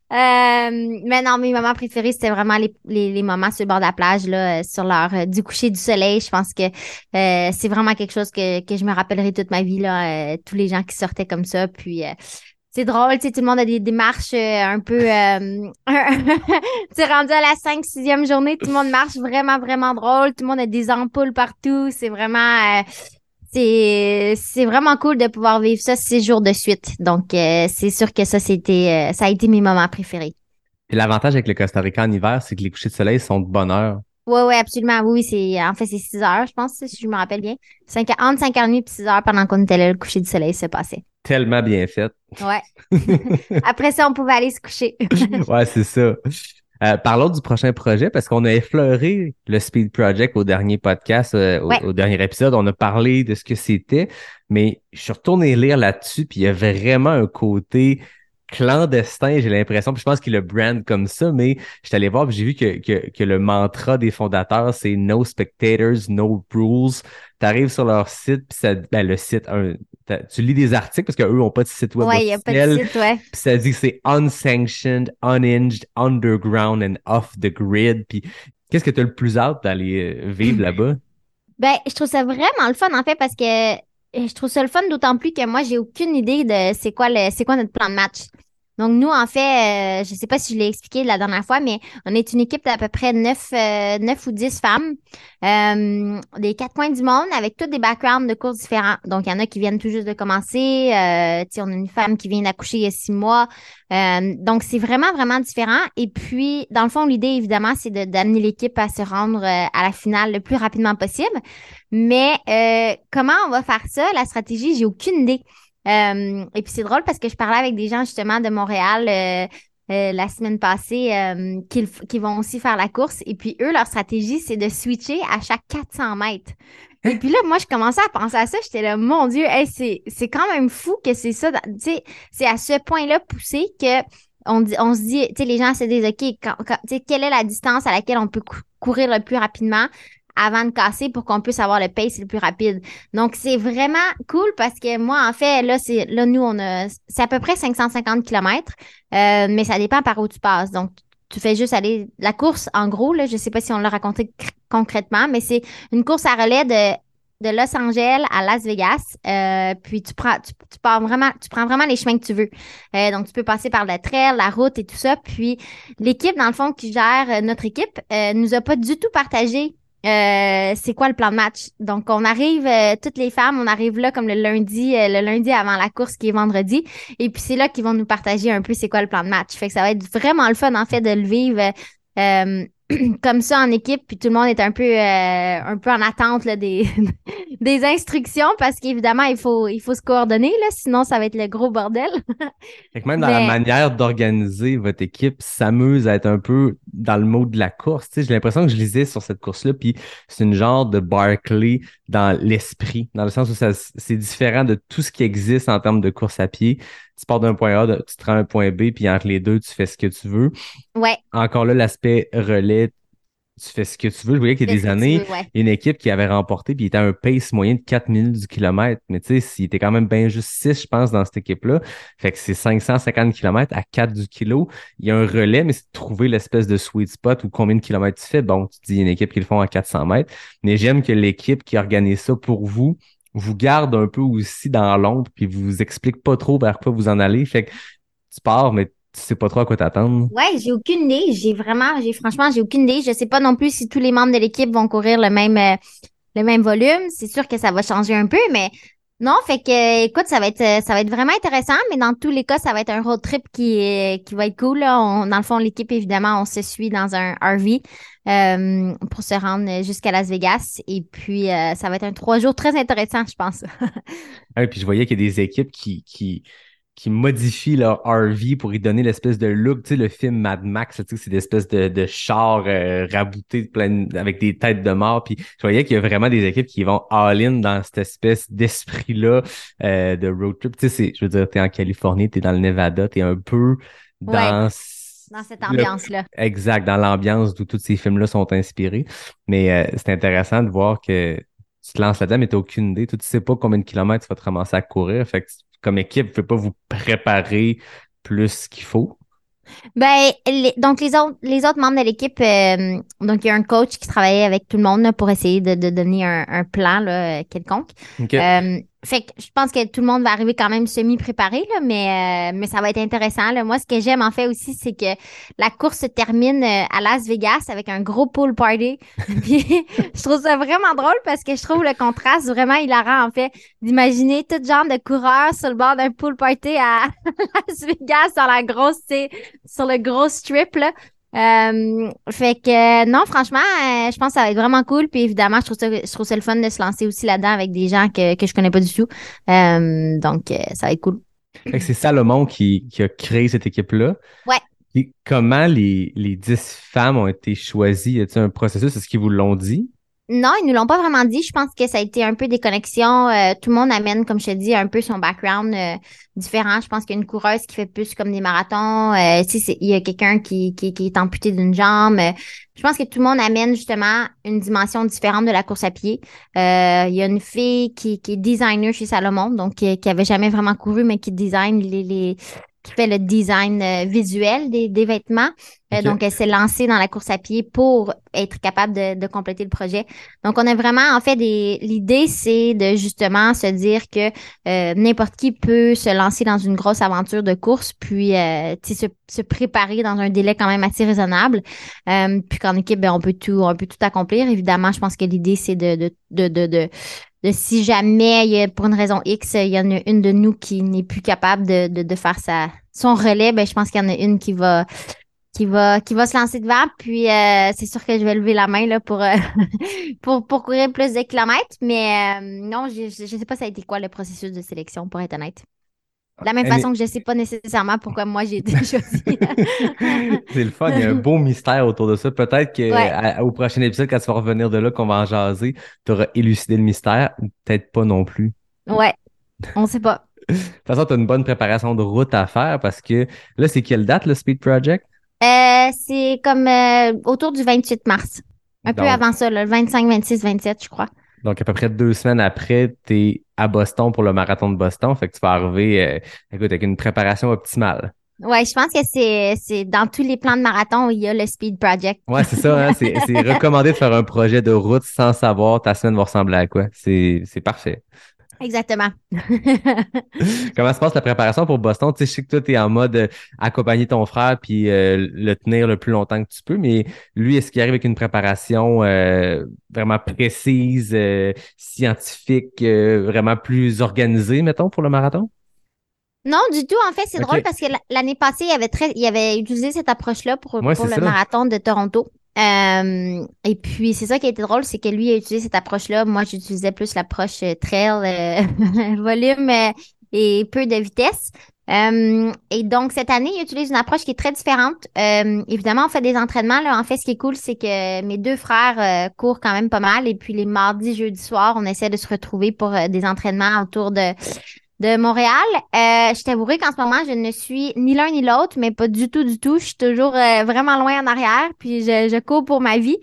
Euh, mais non, mes moments préférés, c'était vraiment les, les, les moments sur le bord de la plage, là, euh, sur l'heure euh, du coucher du soleil. Je pense que euh, c'est vraiment quelque chose que, que je me rappellerai toute ma vie, là, euh, tous les gens qui sortaient comme ça. Puis c'est drôle, tu sais, tout le monde a des démarches un peu... [LAUGHS] Tu rendu à la 5 6e journée, tout le monde marche vraiment, vraiment drôle. Tout le monde a des ampoules partout. C'est vraiment... c'est c'est vraiment cool de pouvoir vivre ça six jours de suite. Donc euh, c'est sûr que ça c'était euh, ça a été mes moments préférés. Et l'avantage avec le Costa Rica en hiver, c'est que les couchers de soleil sont de bonne heure. Oui, oui, absolument. Oui, c'est en fait c'est 6 heures, je pense, si je me rappelle bien. 5, entre 5h30 et 6 heures pendant qu'on était là, le coucher du soleil se passait. Tellement bien fait. Ouais. [LAUGHS] Après ça, on pouvait aller se coucher. ouais, c'est ça. [LAUGHS] Euh, parlons du prochain projet parce qu'on a effleuré le Speed Project au dernier podcast, euh, au, Ouais. au dernier épisode. On a parlé de ce que c'était, mais je suis retourné lire là-dessus, puis il y a vraiment un côté clandestin, j'ai l'impression. Puis je pense qu'il le brand comme ça, mais je suis allé voir, puis j'ai vu que, que, que le mantra des fondateurs, c'est No spectators, no rules. Tu arrives sur leur site, puis ça, ben, le site, un, tu lis des articles parce qu'eux n'ont pas de site web ouais, il n'y a pas de site, ouais. Puis ça dit que c'est unsanctioned, unhinged, underground and off the grid. Puis qu'est-ce que tu as le plus hâte d'aller euh, vivre là-bas? [LAUGHS] Ben, je trouve ça vraiment le fun, en fait, parce que euh, je trouve ça le fun d'autant plus que moi, j'ai aucune idée de c'est quoi le, c'est quoi notre plan de match. Donc, nous, en fait, euh, je sais pas si je l'ai expliqué la dernière fois, mais on est une équipe d'à peu près 9, euh, 9 ou 10 femmes euh, des quatre coins du monde avec tous des backgrounds de courses différents. Donc, il y en a qui viennent tout juste de commencer. Euh, on a une femme qui vient d'accoucher il y a six mois. Euh, donc, c'est vraiment, vraiment différent. Et puis, dans le fond, l'idée, évidemment, c'est d'amener l'équipe à se rendre euh, à la finale le plus rapidement possible. Mais euh, comment on va faire ça? La stratégie, j'ai aucune idée. Euh, et puis, c'est drôle parce que je parlais avec des gens justement de Montréal euh, euh, la semaine passée qui, vont aussi faire la course. Et puis, eux, leur stratégie, c'est de switcher à chaque 400 mètres. Et puis là, moi, je commençais à penser à ça. J'étais là, mon Dieu, c'est, quand même fou que c'est ça. c'est à ce point-là poussé que on, se dit, tu sais, les gens se disent, OK, quand- quelle est la distance à laquelle on peut cou- courir le plus rapidement? Avant de casser pour qu'on puisse avoir le pace le plus rapide. Donc, c'est vraiment cool parce que moi, en fait, là, c'est, là, nous, on a, c'est à peu près 550 km, euh, mais ça dépend par où tu passes. Donc, tu fais juste aller, la course, en gros, là, je sais pas si on l'a raconté cr- concrètement, mais c'est une course à relais de, de Los Angeles à Las Vegas. Euh, puis tu prends, tu, tu pars vraiment, tu prends vraiment les chemins que tu veux. Euh, donc, tu peux passer par le trail, la route et tout ça. Puis, l'équipe, dans le fond, qui gère notre équipe, nous a pas du tout partagé euh, c'est quoi le plan de match? Donc, on arrive, euh, toutes les femmes, on arrive là comme le lundi, euh, le lundi avant la course qui est vendredi. Et puis, c'est là qu'ils vont nous partager un peu c'est quoi le plan de match. Fait que ça va être vraiment le fun, en fait, de le vivre. [CLEARS THROAT] comme ça en équipe, puis tout le monde est un peu euh, un peu en attente là, des, [LAUGHS] des instructions parce qu'évidemment, il faut, il faut se coordonner, là, sinon ça va être le gros bordel. [LAUGHS] Fait que même dans la manière d'organiser votre équipe s'amuse à être un peu dans le mode de la course. J'ai l'impression que je lisais sur cette course-là, puis c'est une genre de Barclay dans l'esprit, dans le sens où ça, c'est différent de tout ce qui existe en termes de course à pied. Tu pars d'un point A, tu te rends à un point B, puis entre les deux, tu fais ce que tu veux. Ouais. Encore là, l'aspect relais, tu fais ce que tu veux. Je voyais qu'il y a des années, veux, ouais. une équipe qui avait remporté, puis il était à un pace moyen de 4 minutes du kilomètre. Mais tu sais, il était quand même bien juste 6, je pense, dans cette équipe-là. Fait que c'est 550 km à 4 du kilo. Il y a un relais, mais c'est de trouver l'espèce de sweet spot ou combien de kilomètres tu fais. Bon, tu dis, une équipe qui le font à 400 mètres. Mais j'aime que l'équipe qui organise ça pour vous vous garde un peu aussi dans l'ombre, puis vous explique pas trop vers quoi vous en allez. Fait que tu pars, mais tu sais pas trop à quoi t'attendre. Ouais, j'ai aucune idée. J'ai vraiment, j'ai franchement, j'ai aucune idée. Je sais pas non plus si tous les membres de l'équipe vont courir le même, euh, le même volume. C'est sûr que ça va changer un peu, mais non, fait que, écoute, ça va être, euh, ça va être vraiment intéressant, mais dans tous les cas, ça va être un road trip qui, qui va être cool. Dans le fond, l'équipe, évidemment, on se suit dans un RV euh, pour se rendre jusqu'à Las Vegas. Et puis, euh, ça va être un trois jours très intéressant, je pense. [LAUGHS] Ah, et puis je voyais qu'il y a des équipes qui, qui, qui modifient leur RV pour y donner l'espèce de look. Tu sais, le film Mad Max, là, tu sais, c'est des espèces de, de chars euh, raboutés plein, avec des têtes de mort. Puis je voyais qu'il y a vraiment des équipes qui vont all-in dans cette espèce d'esprit-là de road trip. Tu sais, je veux dire, t'es en Californie, t'es dans le Nevada, t'es un peu dans... Dans cette ambiance-là. Exact, dans l'ambiance d'où tous ces films-là sont inspirés. Mais euh, c'est intéressant de voir que tu te lances là-dedans, mais tu n'as aucune idée. Tu ne sais pas combien de kilomètres tu vas te ramasser à courir. Fait que comme équipe, vous ne pouvez pas vous préparer plus qu'il faut. Ben, les- donc les autres, les autres membres de l'équipe, euh, donc il y a un coach qui travaillait avec tout le monde là, pour essayer de, de donner un, un plan là, quelconque. Euh, fait que je pense que tout le monde va arriver quand même semi-préparé, là, mais, euh, mais ça va être intéressant. Là. Moi, ce que j'aime en fait aussi, c'est que la course se termine euh, à Las Vegas avec un gros pool party. [LAUGHS] Je trouve ça vraiment drôle parce que je trouve le contraste vraiment hilarant en fait d'imaginer tout genre de coureurs sur le bord d'un pool party à [LAUGHS] Las Vegas dans la grosse, sur le gros strip là. Euh, fait que non, franchement, euh, je pense que ça va être vraiment cool. Puis évidemment, je trouve ça, je trouve ça le fun de se lancer aussi là-dedans avec des gens que, que je connais pas du tout. Euh, donc, euh, ça va être cool. Fait que c'est Salomon qui, qui a créé cette équipe-là. Ouais. Et comment les, les 10 femmes ont été choisies? Y a-t-il un processus? Est-ce qu'ils vous l'ont dit? Non, ils nous l'ont pas vraiment dit. Je pense que ça a été un peu des connexions. Euh, tout le monde amène, comme je te dis, un peu son background euh, différent. Je pense qu'il y a une coureuse qui fait plus comme des marathons. Euh, c'est- il y a quelqu'un qui, qui, qui est amputé d'une jambe. Euh, je pense que tout le monde amène justement une dimension différente de la course à pied. Euh, il y a une fille qui, qui est designer chez Salomon, donc qui, qui avait jamais vraiment couru, mais qui design les, les qui fait le design euh, visuel des, des vêtements. Euh, donc, elle s'est lancée dans la course à pied pour être capable de, de compléter le projet. Donc, on a vraiment, en fait, des. L'idée, c'est de justement se dire que euh, n'importe qui peut se lancer dans une grosse aventure de course, puis euh, se, se préparer dans un délai quand même assez raisonnable. Euh, puis qu'en équipe, ben, on peut tout, on peut tout accomplir. Évidemment, je pense que l'idée, c'est de, de, de, de, de si jamais, pour une raison X, il y en a une de nous qui n'est plus capable de, de, faire sa, son relais, ben, je pense qu'il y en a une qui va, qui va, qui va se lancer devant. Puis, euh, c'est sûr que je vais lever la main, là, pour, euh, [LAUGHS] pour, pour courir plus de kilomètres. Mais, euh, non, je je sais pas ça a été quoi le processus de sélection, pour être honnête. De la même Elle est- façon que je sais pas nécessairement pourquoi moi j'ai [LAUGHS] été choisie. [LAUGHS] c'est le fun, il y a un beau mystère autour de ça. Peut-être que Ouais. à- au prochain épisode, quand tu vas revenir de là, qu'on va en jaser, tu auras élucidé le mystère, peut-être pas non plus. ouais. On sait pas. [LAUGHS] De toute façon, tu as une bonne préparation de route à faire parce que là, c'est quelle date le Speed Project? Euh, c'est comme euh, autour du 28 mars. Un peu avant ça, là, le 25, 26, 27, je crois. Donc, à peu près deux semaines après, tu es à Boston pour le marathon de Boston. Fait que tu vas arriver, euh, écoute, avec une préparation optimale. Ouais, je pense que c'est c'est dans tous les plans de marathon, il y a le Speed Project. Ouais, c'est ça, hein, c'est c'est [LAUGHS] recommandé de faire un projet de route sans savoir ta semaine va ressembler à quoi. C'est c'est parfait. Exactement. [LAUGHS] Comment se passe la préparation pour Boston? Tu sais, je sais que toi, tu es en mode euh, accompagner ton frère puis euh, le tenir le plus longtemps que tu peux, mais lui, est-ce qu'il arrive avec une préparation euh, vraiment précise, euh, scientifique, vraiment plus organisée, mettons, pour le marathon? Non, du tout. En fait, c'est drôle parce que l'année passée, il avait très, il avait utilisé cette approche-là pour, Ouais, pour c'est le ça. marathon de Toronto. Euh, et puis, c'est ça qui a été drôle, c'est que lui a utilisé cette approche-là. Moi, j'utilisais plus l'approche euh, trail, euh, [LAUGHS] volume et peu de vitesse. Et donc, cette année, il utilise une approche qui est très différente. Évidemment, on fait des entraînements. Là. En fait, ce qui est cool, c'est que mes deux frères courent quand même pas mal. Et puis, les mardis, jeudis soirs, on essaie de se retrouver pour des entraînements autour de de Montréal. Euh, je t'avouerai qu'en ce moment, je ne suis ni l'un ni l'autre, mais pas du tout, du tout. Je suis toujours euh, vraiment loin en arrière, puis je, je cours pour ma vie.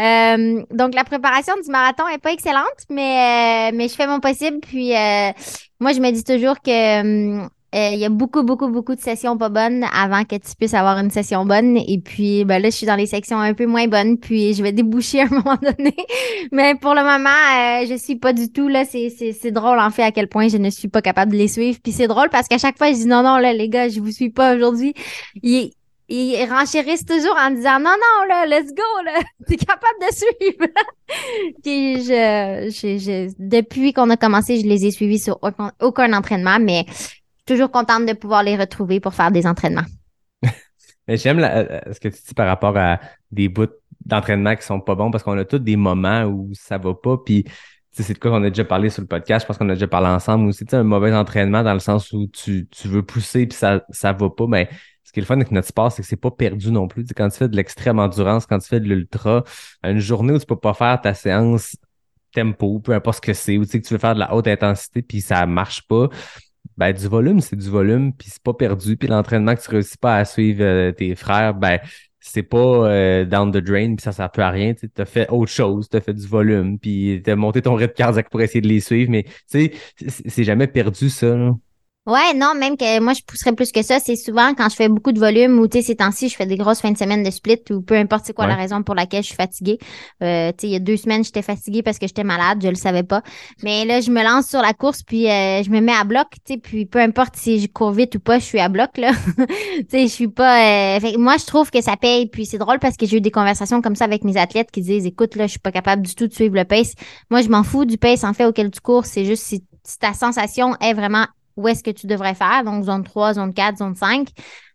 Euh, donc, la préparation du marathon est pas excellente, mais, euh, mais je fais mon possible. Puis, moi, je me dis toujours que euh, il y a beaucoup, beaucoup, beaucoup de sessions pas bonnes avant que tu puisses avoir une session bonne. Et puis, ben là, je suis dans les sections un peu moins bonnes, puis je vais déboucher [LAUGHS] à un moment donné. Mais pour le moment, euh, je suis pas du tout là. C'est, drôle en fait à quel point je ne suis pas capable de les suivre. Puis c'est drôle parce qu'à chaque fois, je dis non, non, là, les gars, je vous suis pas aujourd'hui. Ils, ils renchérissent toujours en disant non, non, là, let's go, là. [LAUGHS] T'es capable de suivre. [LAUGHS] Puis je, je, je- depuis qu'on a commencé, je les ai suivis sur aucun, aucun entraînement, mais toujours contente de pouvoir les retrouver pour faire des entraînements. [LAUGHS] J'aime la- euh, ce que tu dis par rapport à des bouts d'entraînement qui sont pas bons parce qu'on a tous des moments où ça va pas. Puis c'est de quoi qu'on a déjà parlé sur le podcast. Je pense qu'on a déjà parlé ensemble aussi. Un mauvais entraînement dans le sens où tu, tu veux pousser puis ça, ça va pas. Mais ce qui est le fun avec notre sport, c'est que c'est pas perdu non plus. Quand tu fais de l'extrême endurance, quand tu fais de l'ultra, une journée où tu peux pas faire ta séance tempo, peu importe ce que c'est, ou tu sais que tu veux faire de la haute intensité puis ça marche pas. Ben, du volume, c'est du volume, puis c'est pas perdu. Puis l'entraînement que tu réussis pas à suivre euh, tes frères, ben, c'est pas euh, down the drain, puis ça, ça peut à rien. Tu as fait autre chose, tu as fait du volume, puis tu as monté ton rythme cardiaque pour essayer de les suivre, mais tu sais, c'est c'est jamais perdu ça. Là. Ouais, non, même que moi, je pousserais plus que ça. C'est souvent quand je fais beaucoup de volume ou, tu sais, ces temps-ci, je fais des grosses fins de semaine de split ou peu importe c'est quoi la raison pour laquelle je suis fatiguée. Euh, tu sais, il y a deux semaines, j'étais fatiguée parce que j'étais malade, je le savais pas. Mais là, je me lance sur la course puis euh, je me mets à bloc, tu sais, puis peu importe si je cours vite ou pas, je suis à bloc, là. [LAUGHS] tu sais, je suis pas... euh, fait que moi, je trouve que ça paye. Puis c'est drôle parce que j'ai eu des conversations comme ça avec mes athlètes qui disent, écoute, là, je suis pas capable du tout de suivre le pace. Moi, je m'en fous du pace, en fait, auquel tu cours. C'est juste si ta sensation est vraiment où est-ce que tu devrais faire, donc zone 3, zone 4, zone 5.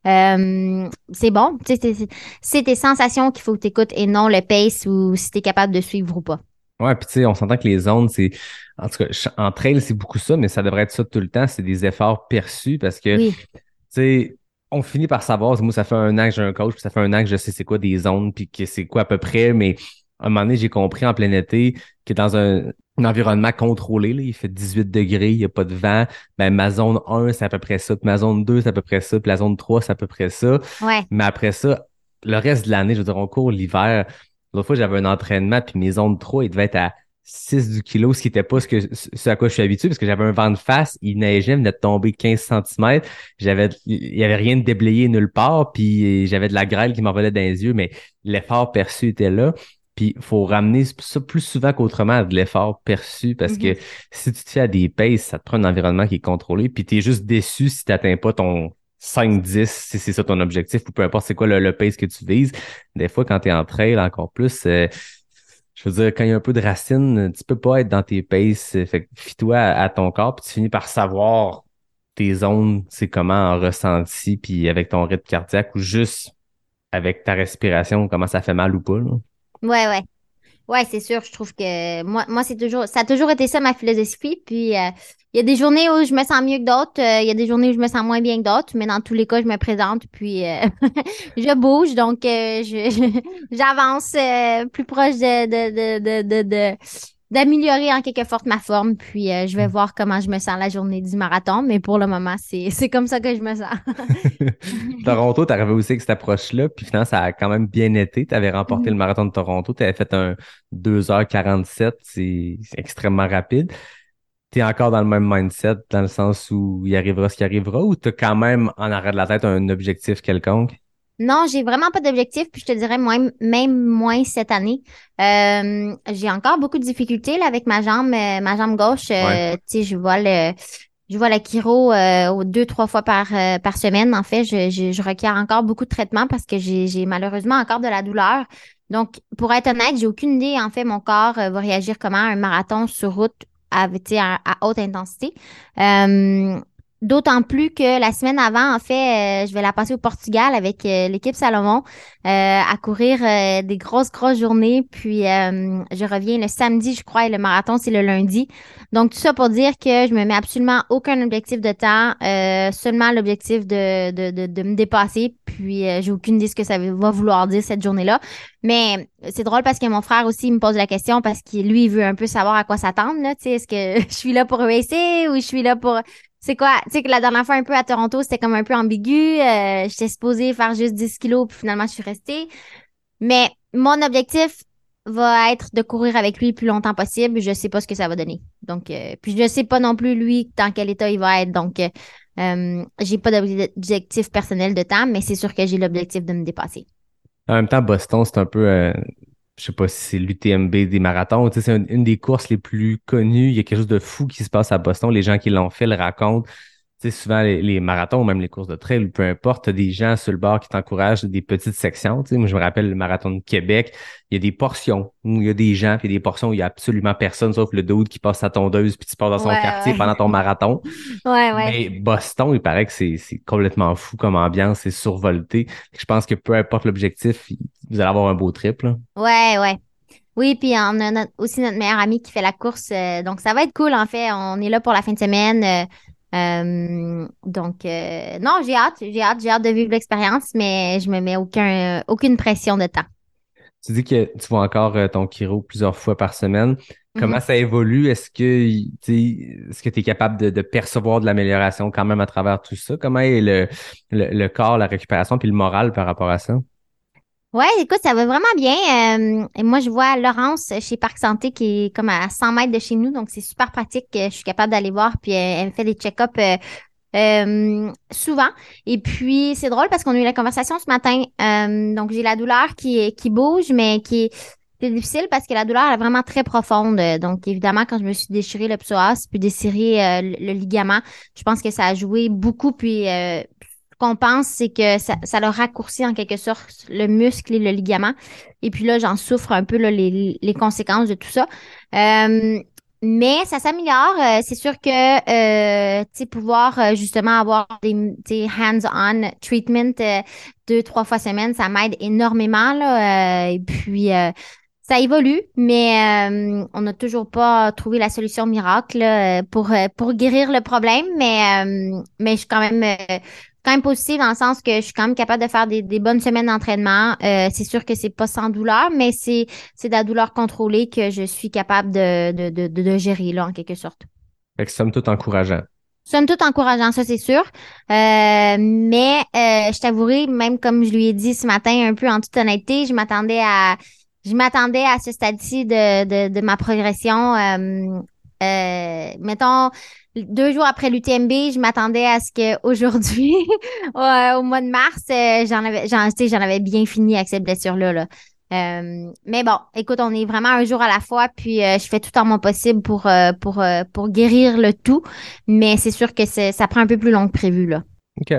euh, c'est bon. C'est- tes sensations qu'il faut que tu écoutes et non le pace ou si tu es capable de suivre ou pas. Ouais, puis tu sais, on s'entend que les zones, c'est. En tout cas, en trail, c'est beaucoup ça, mais ça devrait être ça tout le temps. C'est des efforts perçus parce que, Oui. tu sais, on finit par savoir. Moi, ça fait un an que j'ai un coach, puis ça fait un an que je sais c'est quoi des zones, puis que c'est quoi à peu près, mais un moment donné, j'ai compris en plein été que dans un, un environnement contrôlé, là, il fait 18 degrés, il n'y a pas de vent, ben ma zone 1, c'est à peu près ça, puis ma zone 2, c'est à peu près ça, puis la zone 3, c'est à peu près ça. Ouais. Mais après ça, le reste de l'année, je veux dire, on court l'hiver. L'autre fois, j'avais un entraînement, puis mes zones 3, ils devaient être à 6 du kilo, ce qui n'était pas ce, que, ce à quoi je suis habitué, parce que j'avais un vent de face, il neigeait, il venait de tomber 15 cm. J'avais, il y avait rien de déblayé nulle part, puis j'avais de la grêle qui m'envolait dans les yeux, mais l'effort perçu était là. Puis il faut ramener ça plus souvent qu'autrement à de l'effort perçu parce que si tu te fais à des paces, ça te prend un environnement qui est contrôlé. Puis tu es juste déçu si tu n'atteins pas ton 5-10, si c'est ça ton objectif, ou peu importe c'est quoi le, le pace que tu vises. Des fois, quand tu es en trail, encore plus, euh, je veux dire, quand il y a un peu de racine, tu peux pas être dans tes paces. Fait que fie-toi à, à ton corps, puis tu finis par savoir tes zones, c'est comment en ressenti, puis avec ton rythme cardiaque, ou juste avec ta respiration, comment ça fait mal ou pas. là. Ouais, ouais. Ouais, c'est sûr. Je trouve que moi, moi c'est toujours, ça a toujours été ça ma philosophie. Puis euh, il y a des journées où je me sens mieux que d'autres. euh, Il y a des journées où je me sens moins bien que d'autres. Mais dans tous les cas, je me présente puis euh, [LAUGHS] je bouge. Donc [LAUGHS] j'avance plus proche de, de, de, de, de- d'améliorer en quelque sorte ma forme. Puis euh, je vais voir comment je me sens la journée du marathon. Mais pour le moment, c'est, [LAUGHS] c'est comme ça que je me sens. [LAUGHS] Toronto, tu arrivé aussi avec cette approche-là, puis finalement, ça a quand même bien été. Tu avais remporté le marathon de Toronto, tu avais fait un 2h47, c'est c'est extrêmement rapide. Tu es encore dans le même mindset, dans le sens où il arrivera ce qui arrivera, ou tu as quand même en arrière de la tête un objectif quelconque? Non, j'ai vraiment pas d'objectif, puis je te dirais moins, même moins cette année. Euh, j'ai encore beaucoup de difficultés là, avec ma jambe, euh, ma jambe gauche. Euh. Tu sais, je vois le, je vois la chiro euh, deux, trois fois par, euh, par semaine. En fait, je, je, je requiers encore beaucoup de traitement parce que j'ai, malheureusement encore de la douleur. Donc, pour être honnête, j'ai aucune idée. En fait, mon corps euh, va réagir comment à un marathon sur route à, à, à haute intensité. Euh, D'autant plus que la semaine avant, en fait, euh, je vais la passer au Portugal avec euh, l'équipe Salomon euh, à courir des grosses, grosses journées. Puis je reviens le samedi, je crois, et le marathon, c'est le lundi. Donc, tout ça pour dire que je me mets absolument aucun objectif de temps, seulement l'objectif de, de, de, me dépasser. Puis j'ai aucune idée ce que ça va vouloir dire cette journée-là. Mais c'est drôle parce que mon frère aussi me pose la question parce qu'il lui il veut un peu savoir à quoi s'attendre. Est-ce que [LAUGHS] je suis là pour racer ou je suis là pour c'est quoi? Tu sais que la dernière fois, un peu à Toronto, c'était comme un peu ambigu. Euh, J'étais supposée faire juste 10 kilos, puis finalement, je suis restée. Mais mon objectif va être de courir avec lui le plus longtemps possible. Je sais pas ce que ça va donner. Donc, euh, puis je sais pas non plus, lui, dans quel état il va être. Donc, euh, euh, j'ai pas d'objectif personnel de temps, mais c'est sûr que j'ai l'objectif de me dépasser. En même temps, Boston, c'est un peu, euh, je sais pas si c'est l'UTMB des marathons. C'est une, une des courses les plus connues. Il y a quelque chose de fou qui se passe à Boston. Les gens qui l'ont fait le racontent. Tu sais, souvent, les, les marathons, même les courses de trail, peu importe, t'as des gens sur le bord qui t'encouragent des petites sections. Tu sais, moi, je me rappelle le marathon de Québec. Il y a des portions où il y a des gens, puis il y a des portions où il y a absolument personne, sauf le dude qui passe sa tondeuse, puis tu pars dans son Ouais, quartier ouais. pendant ton marathon. [LAUGHS] Ouais, ouais. Mais Boston, il paraît que c'est c'est complètement fou comme ambiance, c'est survolté. Je pense que peu importe l'objectif, vous allez avoir un beau trip. Là. Ouais, ouais. Oui, puis on a notre- aussi notre meilleur ami qui fait la course. euh, donc, ça va être cool, en fait. On est là pour la fin de semaine. euh, euh, donc, euh, non, j'ai hâte. J'ai hâte. J'ai hâte de vivre l'expérience, mais je me mets aucun, aucune pression de temps. Tu dis que tu vois encore euh, ton chiro plusieurs fois par semaine. Comment Mhm. ça évolue? Est-ce que tu est-ce que tu es capable de, de percevoir de l'amélioration quand même à travers tout ça? Comment est le, le, le corps, la récupération, puis le moral par rapport à ça? Ouais, écoute, ça va vraiment bien. Euh, moi, je vois Laurence chez Parc Santé qui est comme à 100 mètres de chez nous, donc c'est super pratique. euh, Je suis capable d'aller voir, puis euh, elle me fait des check-ups euh, euh, souvent. Et puis, c'est drôle parce qu'on a eu la conversation ce matin. Euh, donc, j'ai la douleur qui, qui bouge, mais qui est c'est difficile parce que la douleur est vraiment très profonde. Donc, évidemment, quand je me suis déchiré le psoas puis déchiré euh, le, le ligament, je pense que ça a joué beaucoup. Puis, euh, qu'on pense, c'est que ça, ça a raccourci en quelque sorte le muscle et le ligament. Et puis là, j'en souffre un peu là, les, les conséquences de tout ça. Euh, mais ça s'améliore. Euh, c'est sûr que euh, pouvoir euh, justement avoir des, des hands-on treatment euh, deux trois fois semaine, ça m'aide énormément là. et puis ça évolue, mais on n'a toujours pas trouvé la solution miracle là, pour pour guérir le problème. Mais mais je suis quand même quand même positive dans le sens que je suis quand même capable de faire des, des bonnes semaines d'entraînement. Euh, c'est sûr que c'est pas sans douleur, mais c'est c'est de la douleur contrôlée que je suis capable de, de, de, de gérer là en quelque sorte. Fait que somme toute encourageant. Somme toute encourageant, ça c'est sûr. Euh, mais euh, je t'avouerai, même comme je lui ai dit ce matin, un peu en toute honnêteté, je m'attendais à je m'attendais à ce stade-ci de, de, de, ma progression. Euh, euh, mettons, deux jours après l'UTMB, je m'attendais à ce qu'aujourd'hui, [LAUGHS] au mois de mars, euh, j'en avais, j'en, j'en avais bien fini avec cette blessure-là. Là. Euh, mais bon, écoute, on est vraiment un jour à la fois, puis euh, je fais tout en mon possible pour, pour, pour guérir le tout. Mais c'est sûr que c'est, ça prend un peu plus long que prévu. Là. OK.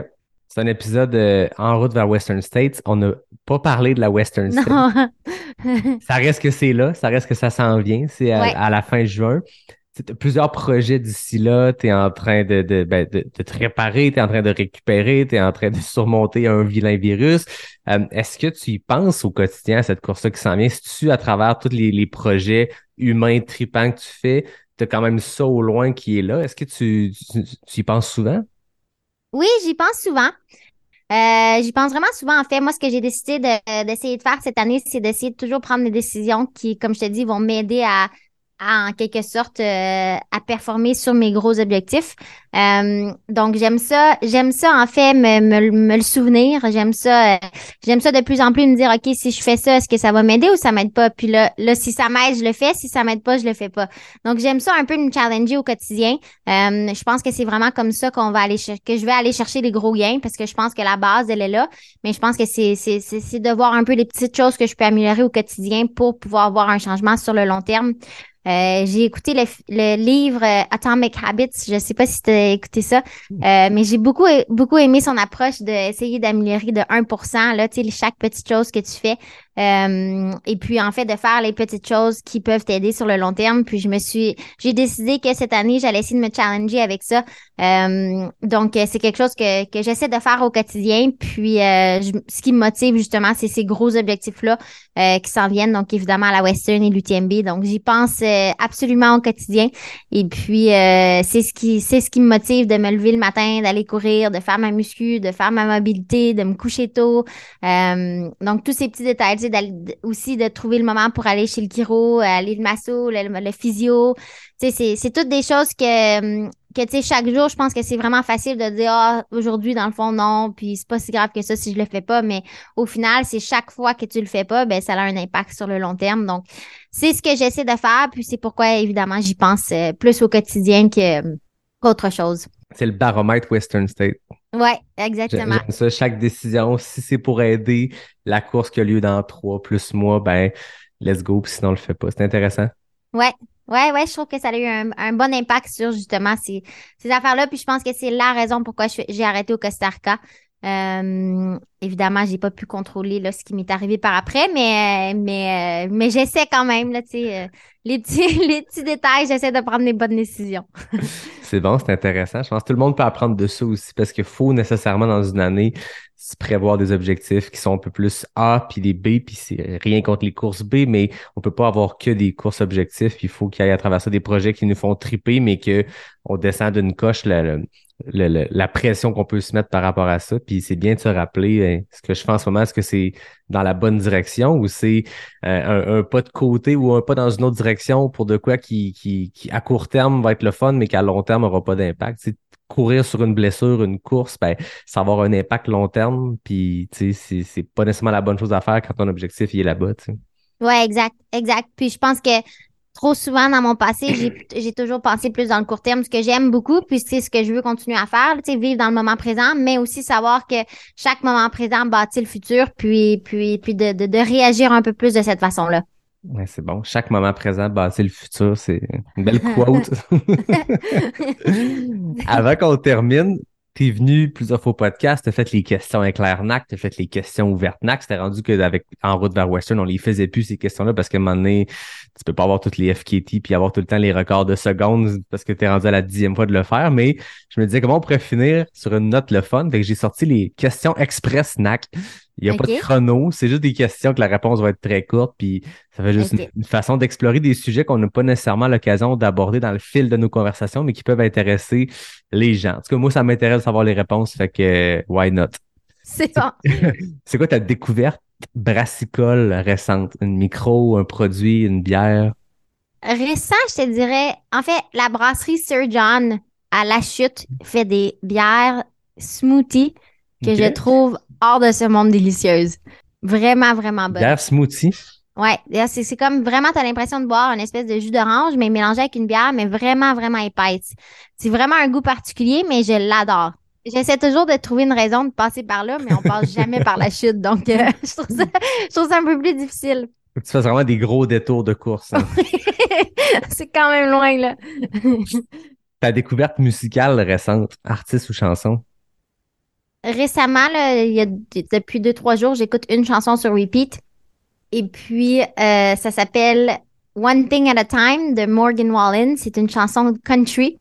C'est un épisode en route vers Western States. On n'a pas parlé de la Western [LAUGHS] States. ça reste que c'est là, ça reste que ça s'en vient. C'est à la fin juin plusieurs projets d'ici là, tu es en train de, ben, te réparer, tu es en train de récupérer, tu es en train de surmonter un vilain virus. Euh, est-ce que tu y penses au quotidien à cette course-là qui s'en vient? Si tu, à travers tous les, projets humains tripants que tu fais, tu as quand même ça au loin qui est là? Est-ce que tu, tu, y penses souvent? Oui, j'y pense souvent. Euh, j'y pense vraiment souvent. En fait, moi, ce que j'ai décidé d'essayer de, faire cette année, c'est d'essayer de toujours prendre des décisions qui, comme je te dis, vont m'aider à, en quelque sorte euh, à performer sur mes gros objectifs. Euh, donc j'aime ça, j'aime ça en fait me, me, me le souvenir. J'aime ça, euh, j'aime ça de plus en plus me dire ok si je fais ça, est-ce que ça va m'aider ou ça m'aide pas? Puis là, là si ça m'aide, je le fais. Si ça m'aide pas, je le fais pas. Donc j'aime ça un peu me challenger au quotidien. je pense que c'est vraiment comme ça qu'on va aller que je vais aller chercher les gros gains parce que je pense que la base elle est là. Mais je pense que c'est c'est c'est de voir un peu les petites choses que je peux améliorer au quotidien pour pouvoir avoir un changement sur le long terme. Euh, j'ai écouté le, le, livre euh, Atomic Habits. Je sais pas si tu as écouté ça, euh, mais j'ai beaucoup beaucoup aimé son approche d'essayer d'améliorer de 1%, là, tu sais, chaque petite chose que tu fais. Euh, et puis en fait de faire les petites choses qui peuvent t'aider sur le long terme. Puis je me suis, j'ai décidé que cette année j'allais essayer de me challenger avec ça. Euh, donc c'est quelque chose que, que j'essaie de faire au quotidien. Puis euh, ce qui me motive justement, c'est ces gros objectifs là qui s'en viennent. Donc évidemment à la Western et l'UTMB. Donc j'y pense absolument au quotidien. Et puis c'est ce qui, c'est ce qui me motive de me lever le matin, d'aller courir, de faire ma muscu, de faire ma mobilité, de me coucher tôt. donc tous ces petits détails aussi de trouver le moment pour aller chez le chiro, aller le masso, le, physio. Tu sais, c'est toutes des choses que, hum, que tu sais, chaque jour, je pense que c'est vraiment facile de dire, ah, aujourd'hui, dans le fond, non, puis c'est pas si grave que ça si je le fais pas, mais au final, c'est chaque fois que tu le fais pas, ben, ça a un impact sur le long terme. Donc, c'est ce que j'essaie de faire, puis c'est pourquoi, évidemment, j'y pense euh, plus au quotidien hum, qu'autre chose. C'est le baromètre Western State. Oui, exactement. Ça. Chaque décision, si c'est pour aider la course qui a lieu dans trois plus mois, ben, let's go. Puis sinon, on le fait pas. C'est intéressant. Ouais. Ouais, ouais, je trouve que ça a eu un, bon impact sur justement ces, ces affaires-là. Puis je pense que c'est la raison pourquoi j'ai arrêté au Costa Rica. Euh, évidemment, j'ai pas pu contrôler là, ce qui m'est arrivé par après, mais mais euh, mais j'essaie quand même là, euh, les petits [LAUGHS] les petits détails, j'essaie de prendre les bonnes décisions. [LAUGHS] c'est bon, c'est intéressant. Je pense que tout le monde peut apprendre de ça aussi parce qu'il faut nécessairement dans une année se prévoir des objectifs qui sont un peu plus A puis des B puis c'est rien contre les courses B, mais on peut pas avoir que des courses objectifs. Il faut qu'il y ait à travers ça des projets qui nous font triper, mais que on descend d'une coche pression qu'on peut se mettre par rapport à ça. Puis c'est bien de se rappeler hein, ce que je fais en ce moment, est-ce que c'est dans la bonne direction ou c'est euh, un, pas de côté ou un pas dans une autre direction pour de quoi qui, qui, qui à court terme va être le fun, mais qu'à long terme n'aura pas d'impact? Courir sur une blessure, une course, ben, ça va avoir un impact long terme. Puis c'est, pas nécessairement la bonne chose à faire quand ton objectif il est là-bas. Ouais, exact, exact. Puis je pense que trop souvent dans mon passé, [CLEARS THROAT] j'ai toujours pensé plus dans le court terme, ce que j'aime beaucoup, puis c'est ce que je veux continuer à faire, tu sais, vivre dans le moment présent, mais aussi savoir que chaque moment présent bâtit le futur, puis puis puis de, de, de réagir un peu plus de cette façon-là. Ouais, c'est bon. Chaque moment présent bâtit le futur. C'est une belle quote. [LAUGHS] [LAUGHS] Avant qu'on termine, T'es venu plusieurs fois au podcast, t'as fait les questions éclair NAC, t'as fait les questions ouvertes NAC. C'était rendu que avec En route vers Western, on les faisait plus ces questions-là parce qu'à un moment donné, tu peux pas avoir toutes les FKT puis avoir tout le temps les records de secondes parce que t'es rendu à la dixième fois de le faire. Mais je me disais comment on pourrait finir sur une note le fun? Fait que j'ai sorti les questions express NAC. Il n'y a pas de chrono, c'est juste des questions que la réponse va être très courte, puis ça fait juste une, façon d'explorer des sujets qu'on n'a pas nécessairement l'occasion d'aborder dans le fil de nos conversations, mais qui peuvent intéresser les gens. En tout cas, moi, ça m'intéresse de savoir les réponses, fait que why not? C'est bon. [LAUGHS] C'est quoi ta découverte brassicole récente? Une micro, un produit, une bière? Récent, je te dirais, en fait, la brasserie Sir John à La Chute fait des bières smoothie que je trouve hors de ce monde délicieuses. Vraiment, vraiment bonnes. Bière smoothie? Ouais, c'est comme vraiment, t'as l'impression de boire une espèce de jus d'orange, mais mélangé avec une bière, mais vraiment, vraiment épaisse. C'est vraiment un goût particulier, mais je l'adore. J'essaie toujours de trouver une raison de passer par là, mais on passe jamais par la chute, donc euh, [LAUGHS] je, trouve ça, je trouve ça un peu plus difficile. Faut que tu fasses vraiment des gros détours de course. hein. [LAUGHS] c'est quand même loin, là. ta découverte musicale récente, artiste ou chanson? Récemment, là, il y a, depuis deux, trois jours, j'écoute une chanson sur repeat. Et puis, euh, ça s'appelle One Thing at a Time de Morgan Wallen. C'est une chanson country.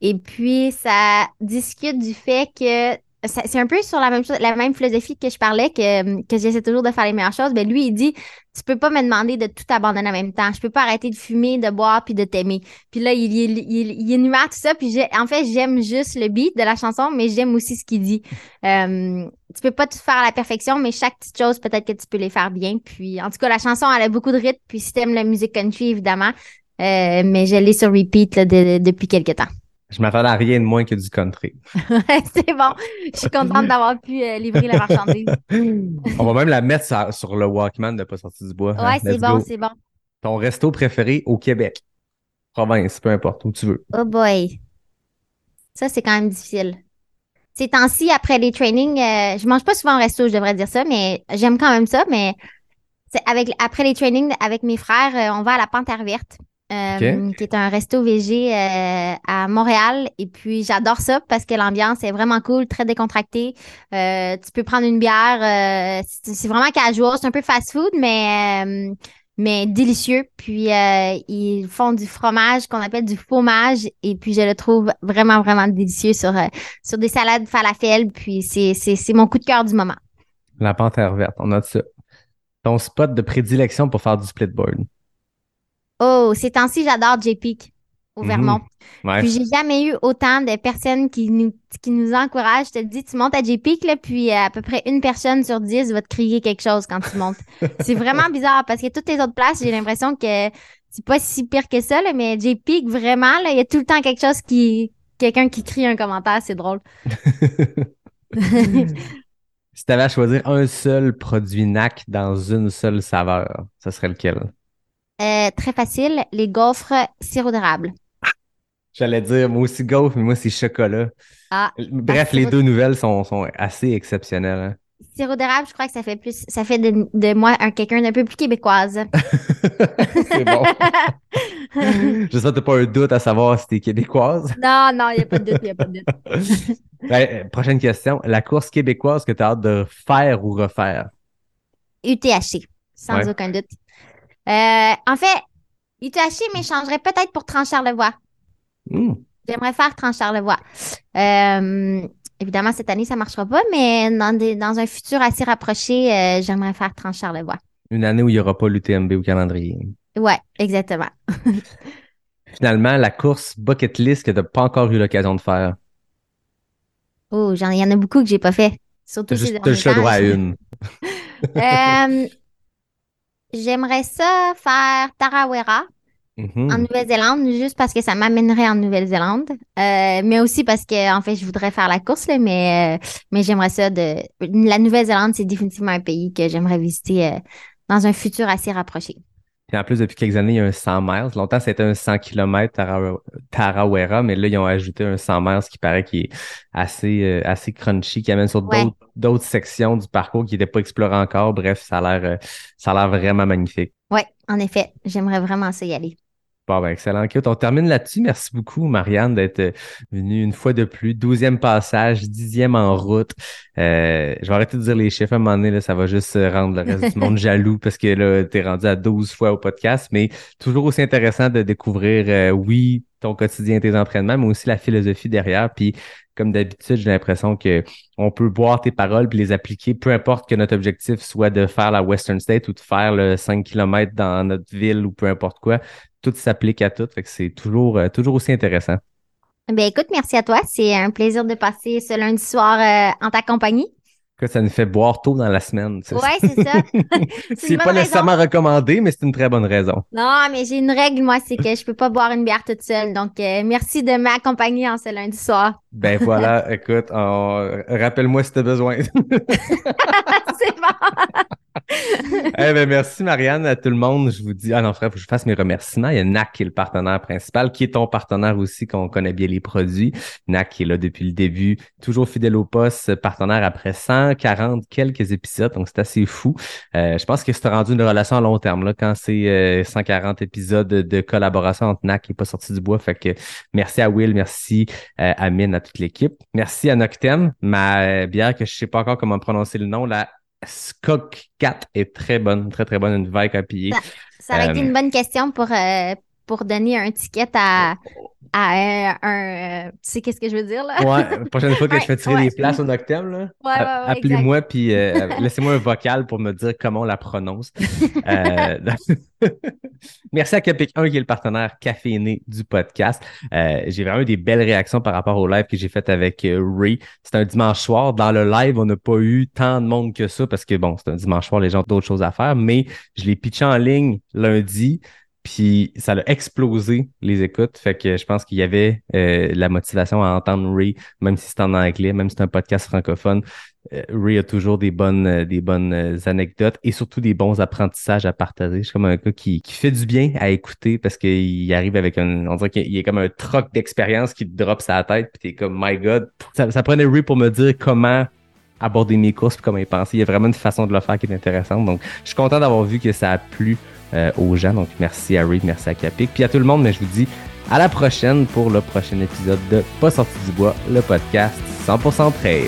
Et puis, ça discute du fait que c'est un peu sur la même chose, la même philosophie que je parlais, que, que j'essaie toujours de faire les meilleures choses. Ben, lui, il dit, tu peux pas me demander de tout abandonner en même temps. Je peux pas arrêter de fumer, de boire puis de t'aimer. Puis là, il, il, il, il énumère tout ça. Puis en fait, j'aime juste le beat de la chanson, mais j'aime aussi ce qu'il dit. Euh, tu peux pas tout faire à la perfection, mais chaque petite chose, peut-être que tu peux les faire bien. Puis en tout cas, la chanson, elle a beaucoup de rythme. Puis si t'aimes la musique country, évidemment. Euh, mais je l'ai sur repeat là, de- depuis quelques temps. Je m'attendais à rien de moins que du country. [LAUGHS] c'est bon. Je suis contente d'avoir pu euh, livrer la marchandise. On va même la mettre sur, sur le Walkman de Pas sorti du bois. hein. Ouais, c'est bon, c'est bon. Ton resto préféré au Québec? Province, peu importe, où tu veux. Oh boy. Ça, c'est quand même difficile. Ces temps-ci, après les trainings, euh, je mange pas souvent au resto, je devrais dire ça, mais j'aime quand même ça. Mais avec après les trainings avec mes frères, euh, on va à la Panthère Verte, euh, qui est un resto VG euh, à Montréal. Et puis j'adore ça parce que l'ambiance est vraiment cool, très décontractée. Euh, tu peux prendre une bière, euh, c'est vraiment casual, c'est un peu fast-food, mais euh, mais délicieux. Puis euh, ils font du fromage qu'on appelle du fromage et puis je le trouve vraiment vraiment délicieux sur euh, sur des salades falafel. Puis c'est c'est c'est mon coup de cœur du moment. La panthère verte, on note ça. Ton spot de prédilection pour faire du splitboard? Oh, ces temps-ci j'adore J-Peak au Mhm. Vermont. Ouais. Puis j'ai jamais eu autant de personnes qui nous qui nous encouragent. Je te dis, tu montes à là, puis euh, à peu près une personne sur dix va te crier quelque chose quand tu montes. [LAUGHS] c'est vraiment bizarre parce que toutes les autres places, j'ai l'impression que c'est pas si pire que ça, là, mais J-Peak, vraiment, il y a tout le temps quelque chose qui quelqu'un qui crie un commentaire, c'est drôle. [LAUGHS] si tu avais à choisir un seul produit NAC dans une seule saveur, ce serait lequel? Euh, très facile, les gaufres sirop d'érable. J'allais dire, moi aussi gaufre, mais moi c'est chocolat. Ah, Bref, les deux nouvelles sont, sont assez exceptionnelles. hein. Sirop d'érable, je crois que ça fait plus, ça fait de, de moi un quelqu'un d'un peu plus québécoise. [LAUGHS] c'est bon. [LAUGHS] J'espère que t'as pas un doute à savoir si t'es québécoise. non, non, il n'y a pas de doute, il a pas de doute. [LAUGHS] Prochaine question. La course québécoise que tu as hâte de faire ou refaire? UTHC, sans Ouais. aucun doute. Euh, en fait, UTHC m'échangerait peut-être pour Tranche-Charlevoix. Hmm. J'aimerais faire Tranche-Charlevoix. Euh, évidemment, cette année, ça ne marchera pas, mais dans, des, dans un futur assez rapproché, euh, j'aimerais faire Tranche-Charlevoix. Une année où il n'y aura pas l'UTMB au calendrier. Ouais, exactement. [LAUGHS] Finalement, la course bucket list que tu n'as pas encore eu l'occasion de faire. Oh, il y en a beaucoup que j'ai pas fait. Surtout Tu ces as juste le droit à une. [LAUGHS] [LAUGHS] Euh, j'aimerais ça faire Tarawera. Mhm. en Nouvelle-Zélande, juste parce que ça m'amènerait en Nouvelle-Zélande. Euh, mais aussi parce que, en fait, je voudrais faire la course, là, mais, euh, mais j'aimerais ça de. La Nouvelle-Zélande, c'est définitivement un pays que j'aimerais visiter euh, dans un futur assez rapproché. Puis en plus, depuis quelques années, il y a un 100 miles. Longtemps, c'était un 100 km Tara- Tarawera, mais là, ils ont ajouté un 100 miles qui paraît qui est assez, euh, assez crunchy, qui amène sur Ouais. d'autres, sections du parcours qui n'étaient pas explorées encore. Bref, ça a l'air, euh, ça a l'air vraiment magnifique. Ouais, en effet, j'aimerais vraiment ça y aller. Bon, ben, excellent. On termine là-dessus. Merci beaucoup, Marianne, d'être euh, venue une fois de plus. Douzième passage, dixième en route. Euh, je vais arrêter de dire les chiffres à un moment donné, là, ça va juste euh, rendre le reste du monde [LAUGHS] jaloux parce que là, t'es rendu à 12 fois au podcast, mais toujours aussi intéressant de découvrir, oui, ton quotidien, tes entraînements, mais aussi la philosophie derrière. Puis, comme d'habitude, j'ai l'impression que on peut boire tes paroles puis les appliquer, peu importe que notre objectif soit de faire la Western State ou de faire le 5 km dans notre ville ou peu importe quoi tout s'applique à tout. Fait que c'est toujours, euh, toujours aussi intéressant. Ben écoute, merci à toi. C'est un plaisir de passer ce lundi soir euh, en ta compagnie. Que ça nous fait boire tôt dans la semaine. Oui, c'est ça. [LAUGHS] c'est pas nécessairement recommandé, mais c'est une très bonne raison. Non, mais j'ai une règle, moi, c'est que je peux pas boire une bière toute seule. Donc, euh, merci de m'accompagner en ce lundi soir. Ben voilà, écoute, rappelle-moi si tu as besoin. [LAUGHS] c'est bon. [LAUGHS] eh ben, merci Marianne à tout le monde. Je vous dis, ah non frère, faut que je fasse mes remerciements. Il y a NAC qui est le partenaire principal, qui est ton partenaire aussi, qu'on connaît bien les produits. NAC qui est là depuis le début, toujours fidèle au poste, partenaire après 140 quelques épisodes, donc c'est assez fou. Euh, je pense que c'est rendu une relation à long terme là, quand c'est 140 euh, épisodes de collaboration entre NAC et pas sorti du bois. Fait que merci à Will, merci euh, à Mine, à toute l'équipe. Merci à Noctem, ma bière que je sais pas encore comment prononcer le nom, la Skok 4 est très bonne, très très bonne, une vague à piller. Ça, aurait été une bonne question pour, euh, pour donner un ticket à, à un, tu sais qu'est-ce que je veux dire là? Ouais, la prochaine fois que je fais tirer des places au Noctem, là, appelez-moi puis euh, [LAUGHS] laissez-moi un vocal pour me dire comment on la prononce. [LAUGHS] euh, [LAUGHS] Merci à Capic 1 qui est le partenaire caféiné du podcast. Euh, j'ai vraiment eu des belles réactions par rapport au live que j'ai fait avec euh, Ray. C'est un dimanche soir. Dans le live, on n'a pas eu tant de monde que ça parce que bon, c'est un dimanche soir, les gens ont d'autres choses à faire, mais je l'ai pitché en ligne lundi. Puis ça a explosé les écoutes. Fait que je pense qu'il y avait euh, la motivation à entendre Ray, même si c'est en anglais, même si c'est un podcast francophone. Euh, Ray a toujours des bonnes, euh, des bonnes anecdotes et surtout des bons apprentissages à partager. Je suis comme un gars qui, qui fait du bien à écouter parce qu'il arrive avec un. On dirait qu'il a comme un troc d'expérience qui te drop sa tête. Puis t'es comme My God. Ça, ça prenait Ray pour me dire comment aborder mes courses puis comment y penser. Il y a vraiment une façon de le faire qui est intéressante. Donc, je suis content d'avoir vu que ça a plu euh, aux gens. Donc, merci à Reed, merci à Capic. Puis à tout le monde, mais je vous dis à la prochaine pour le prochain épisode de Pas sorti du bois, le podcast 100% trail.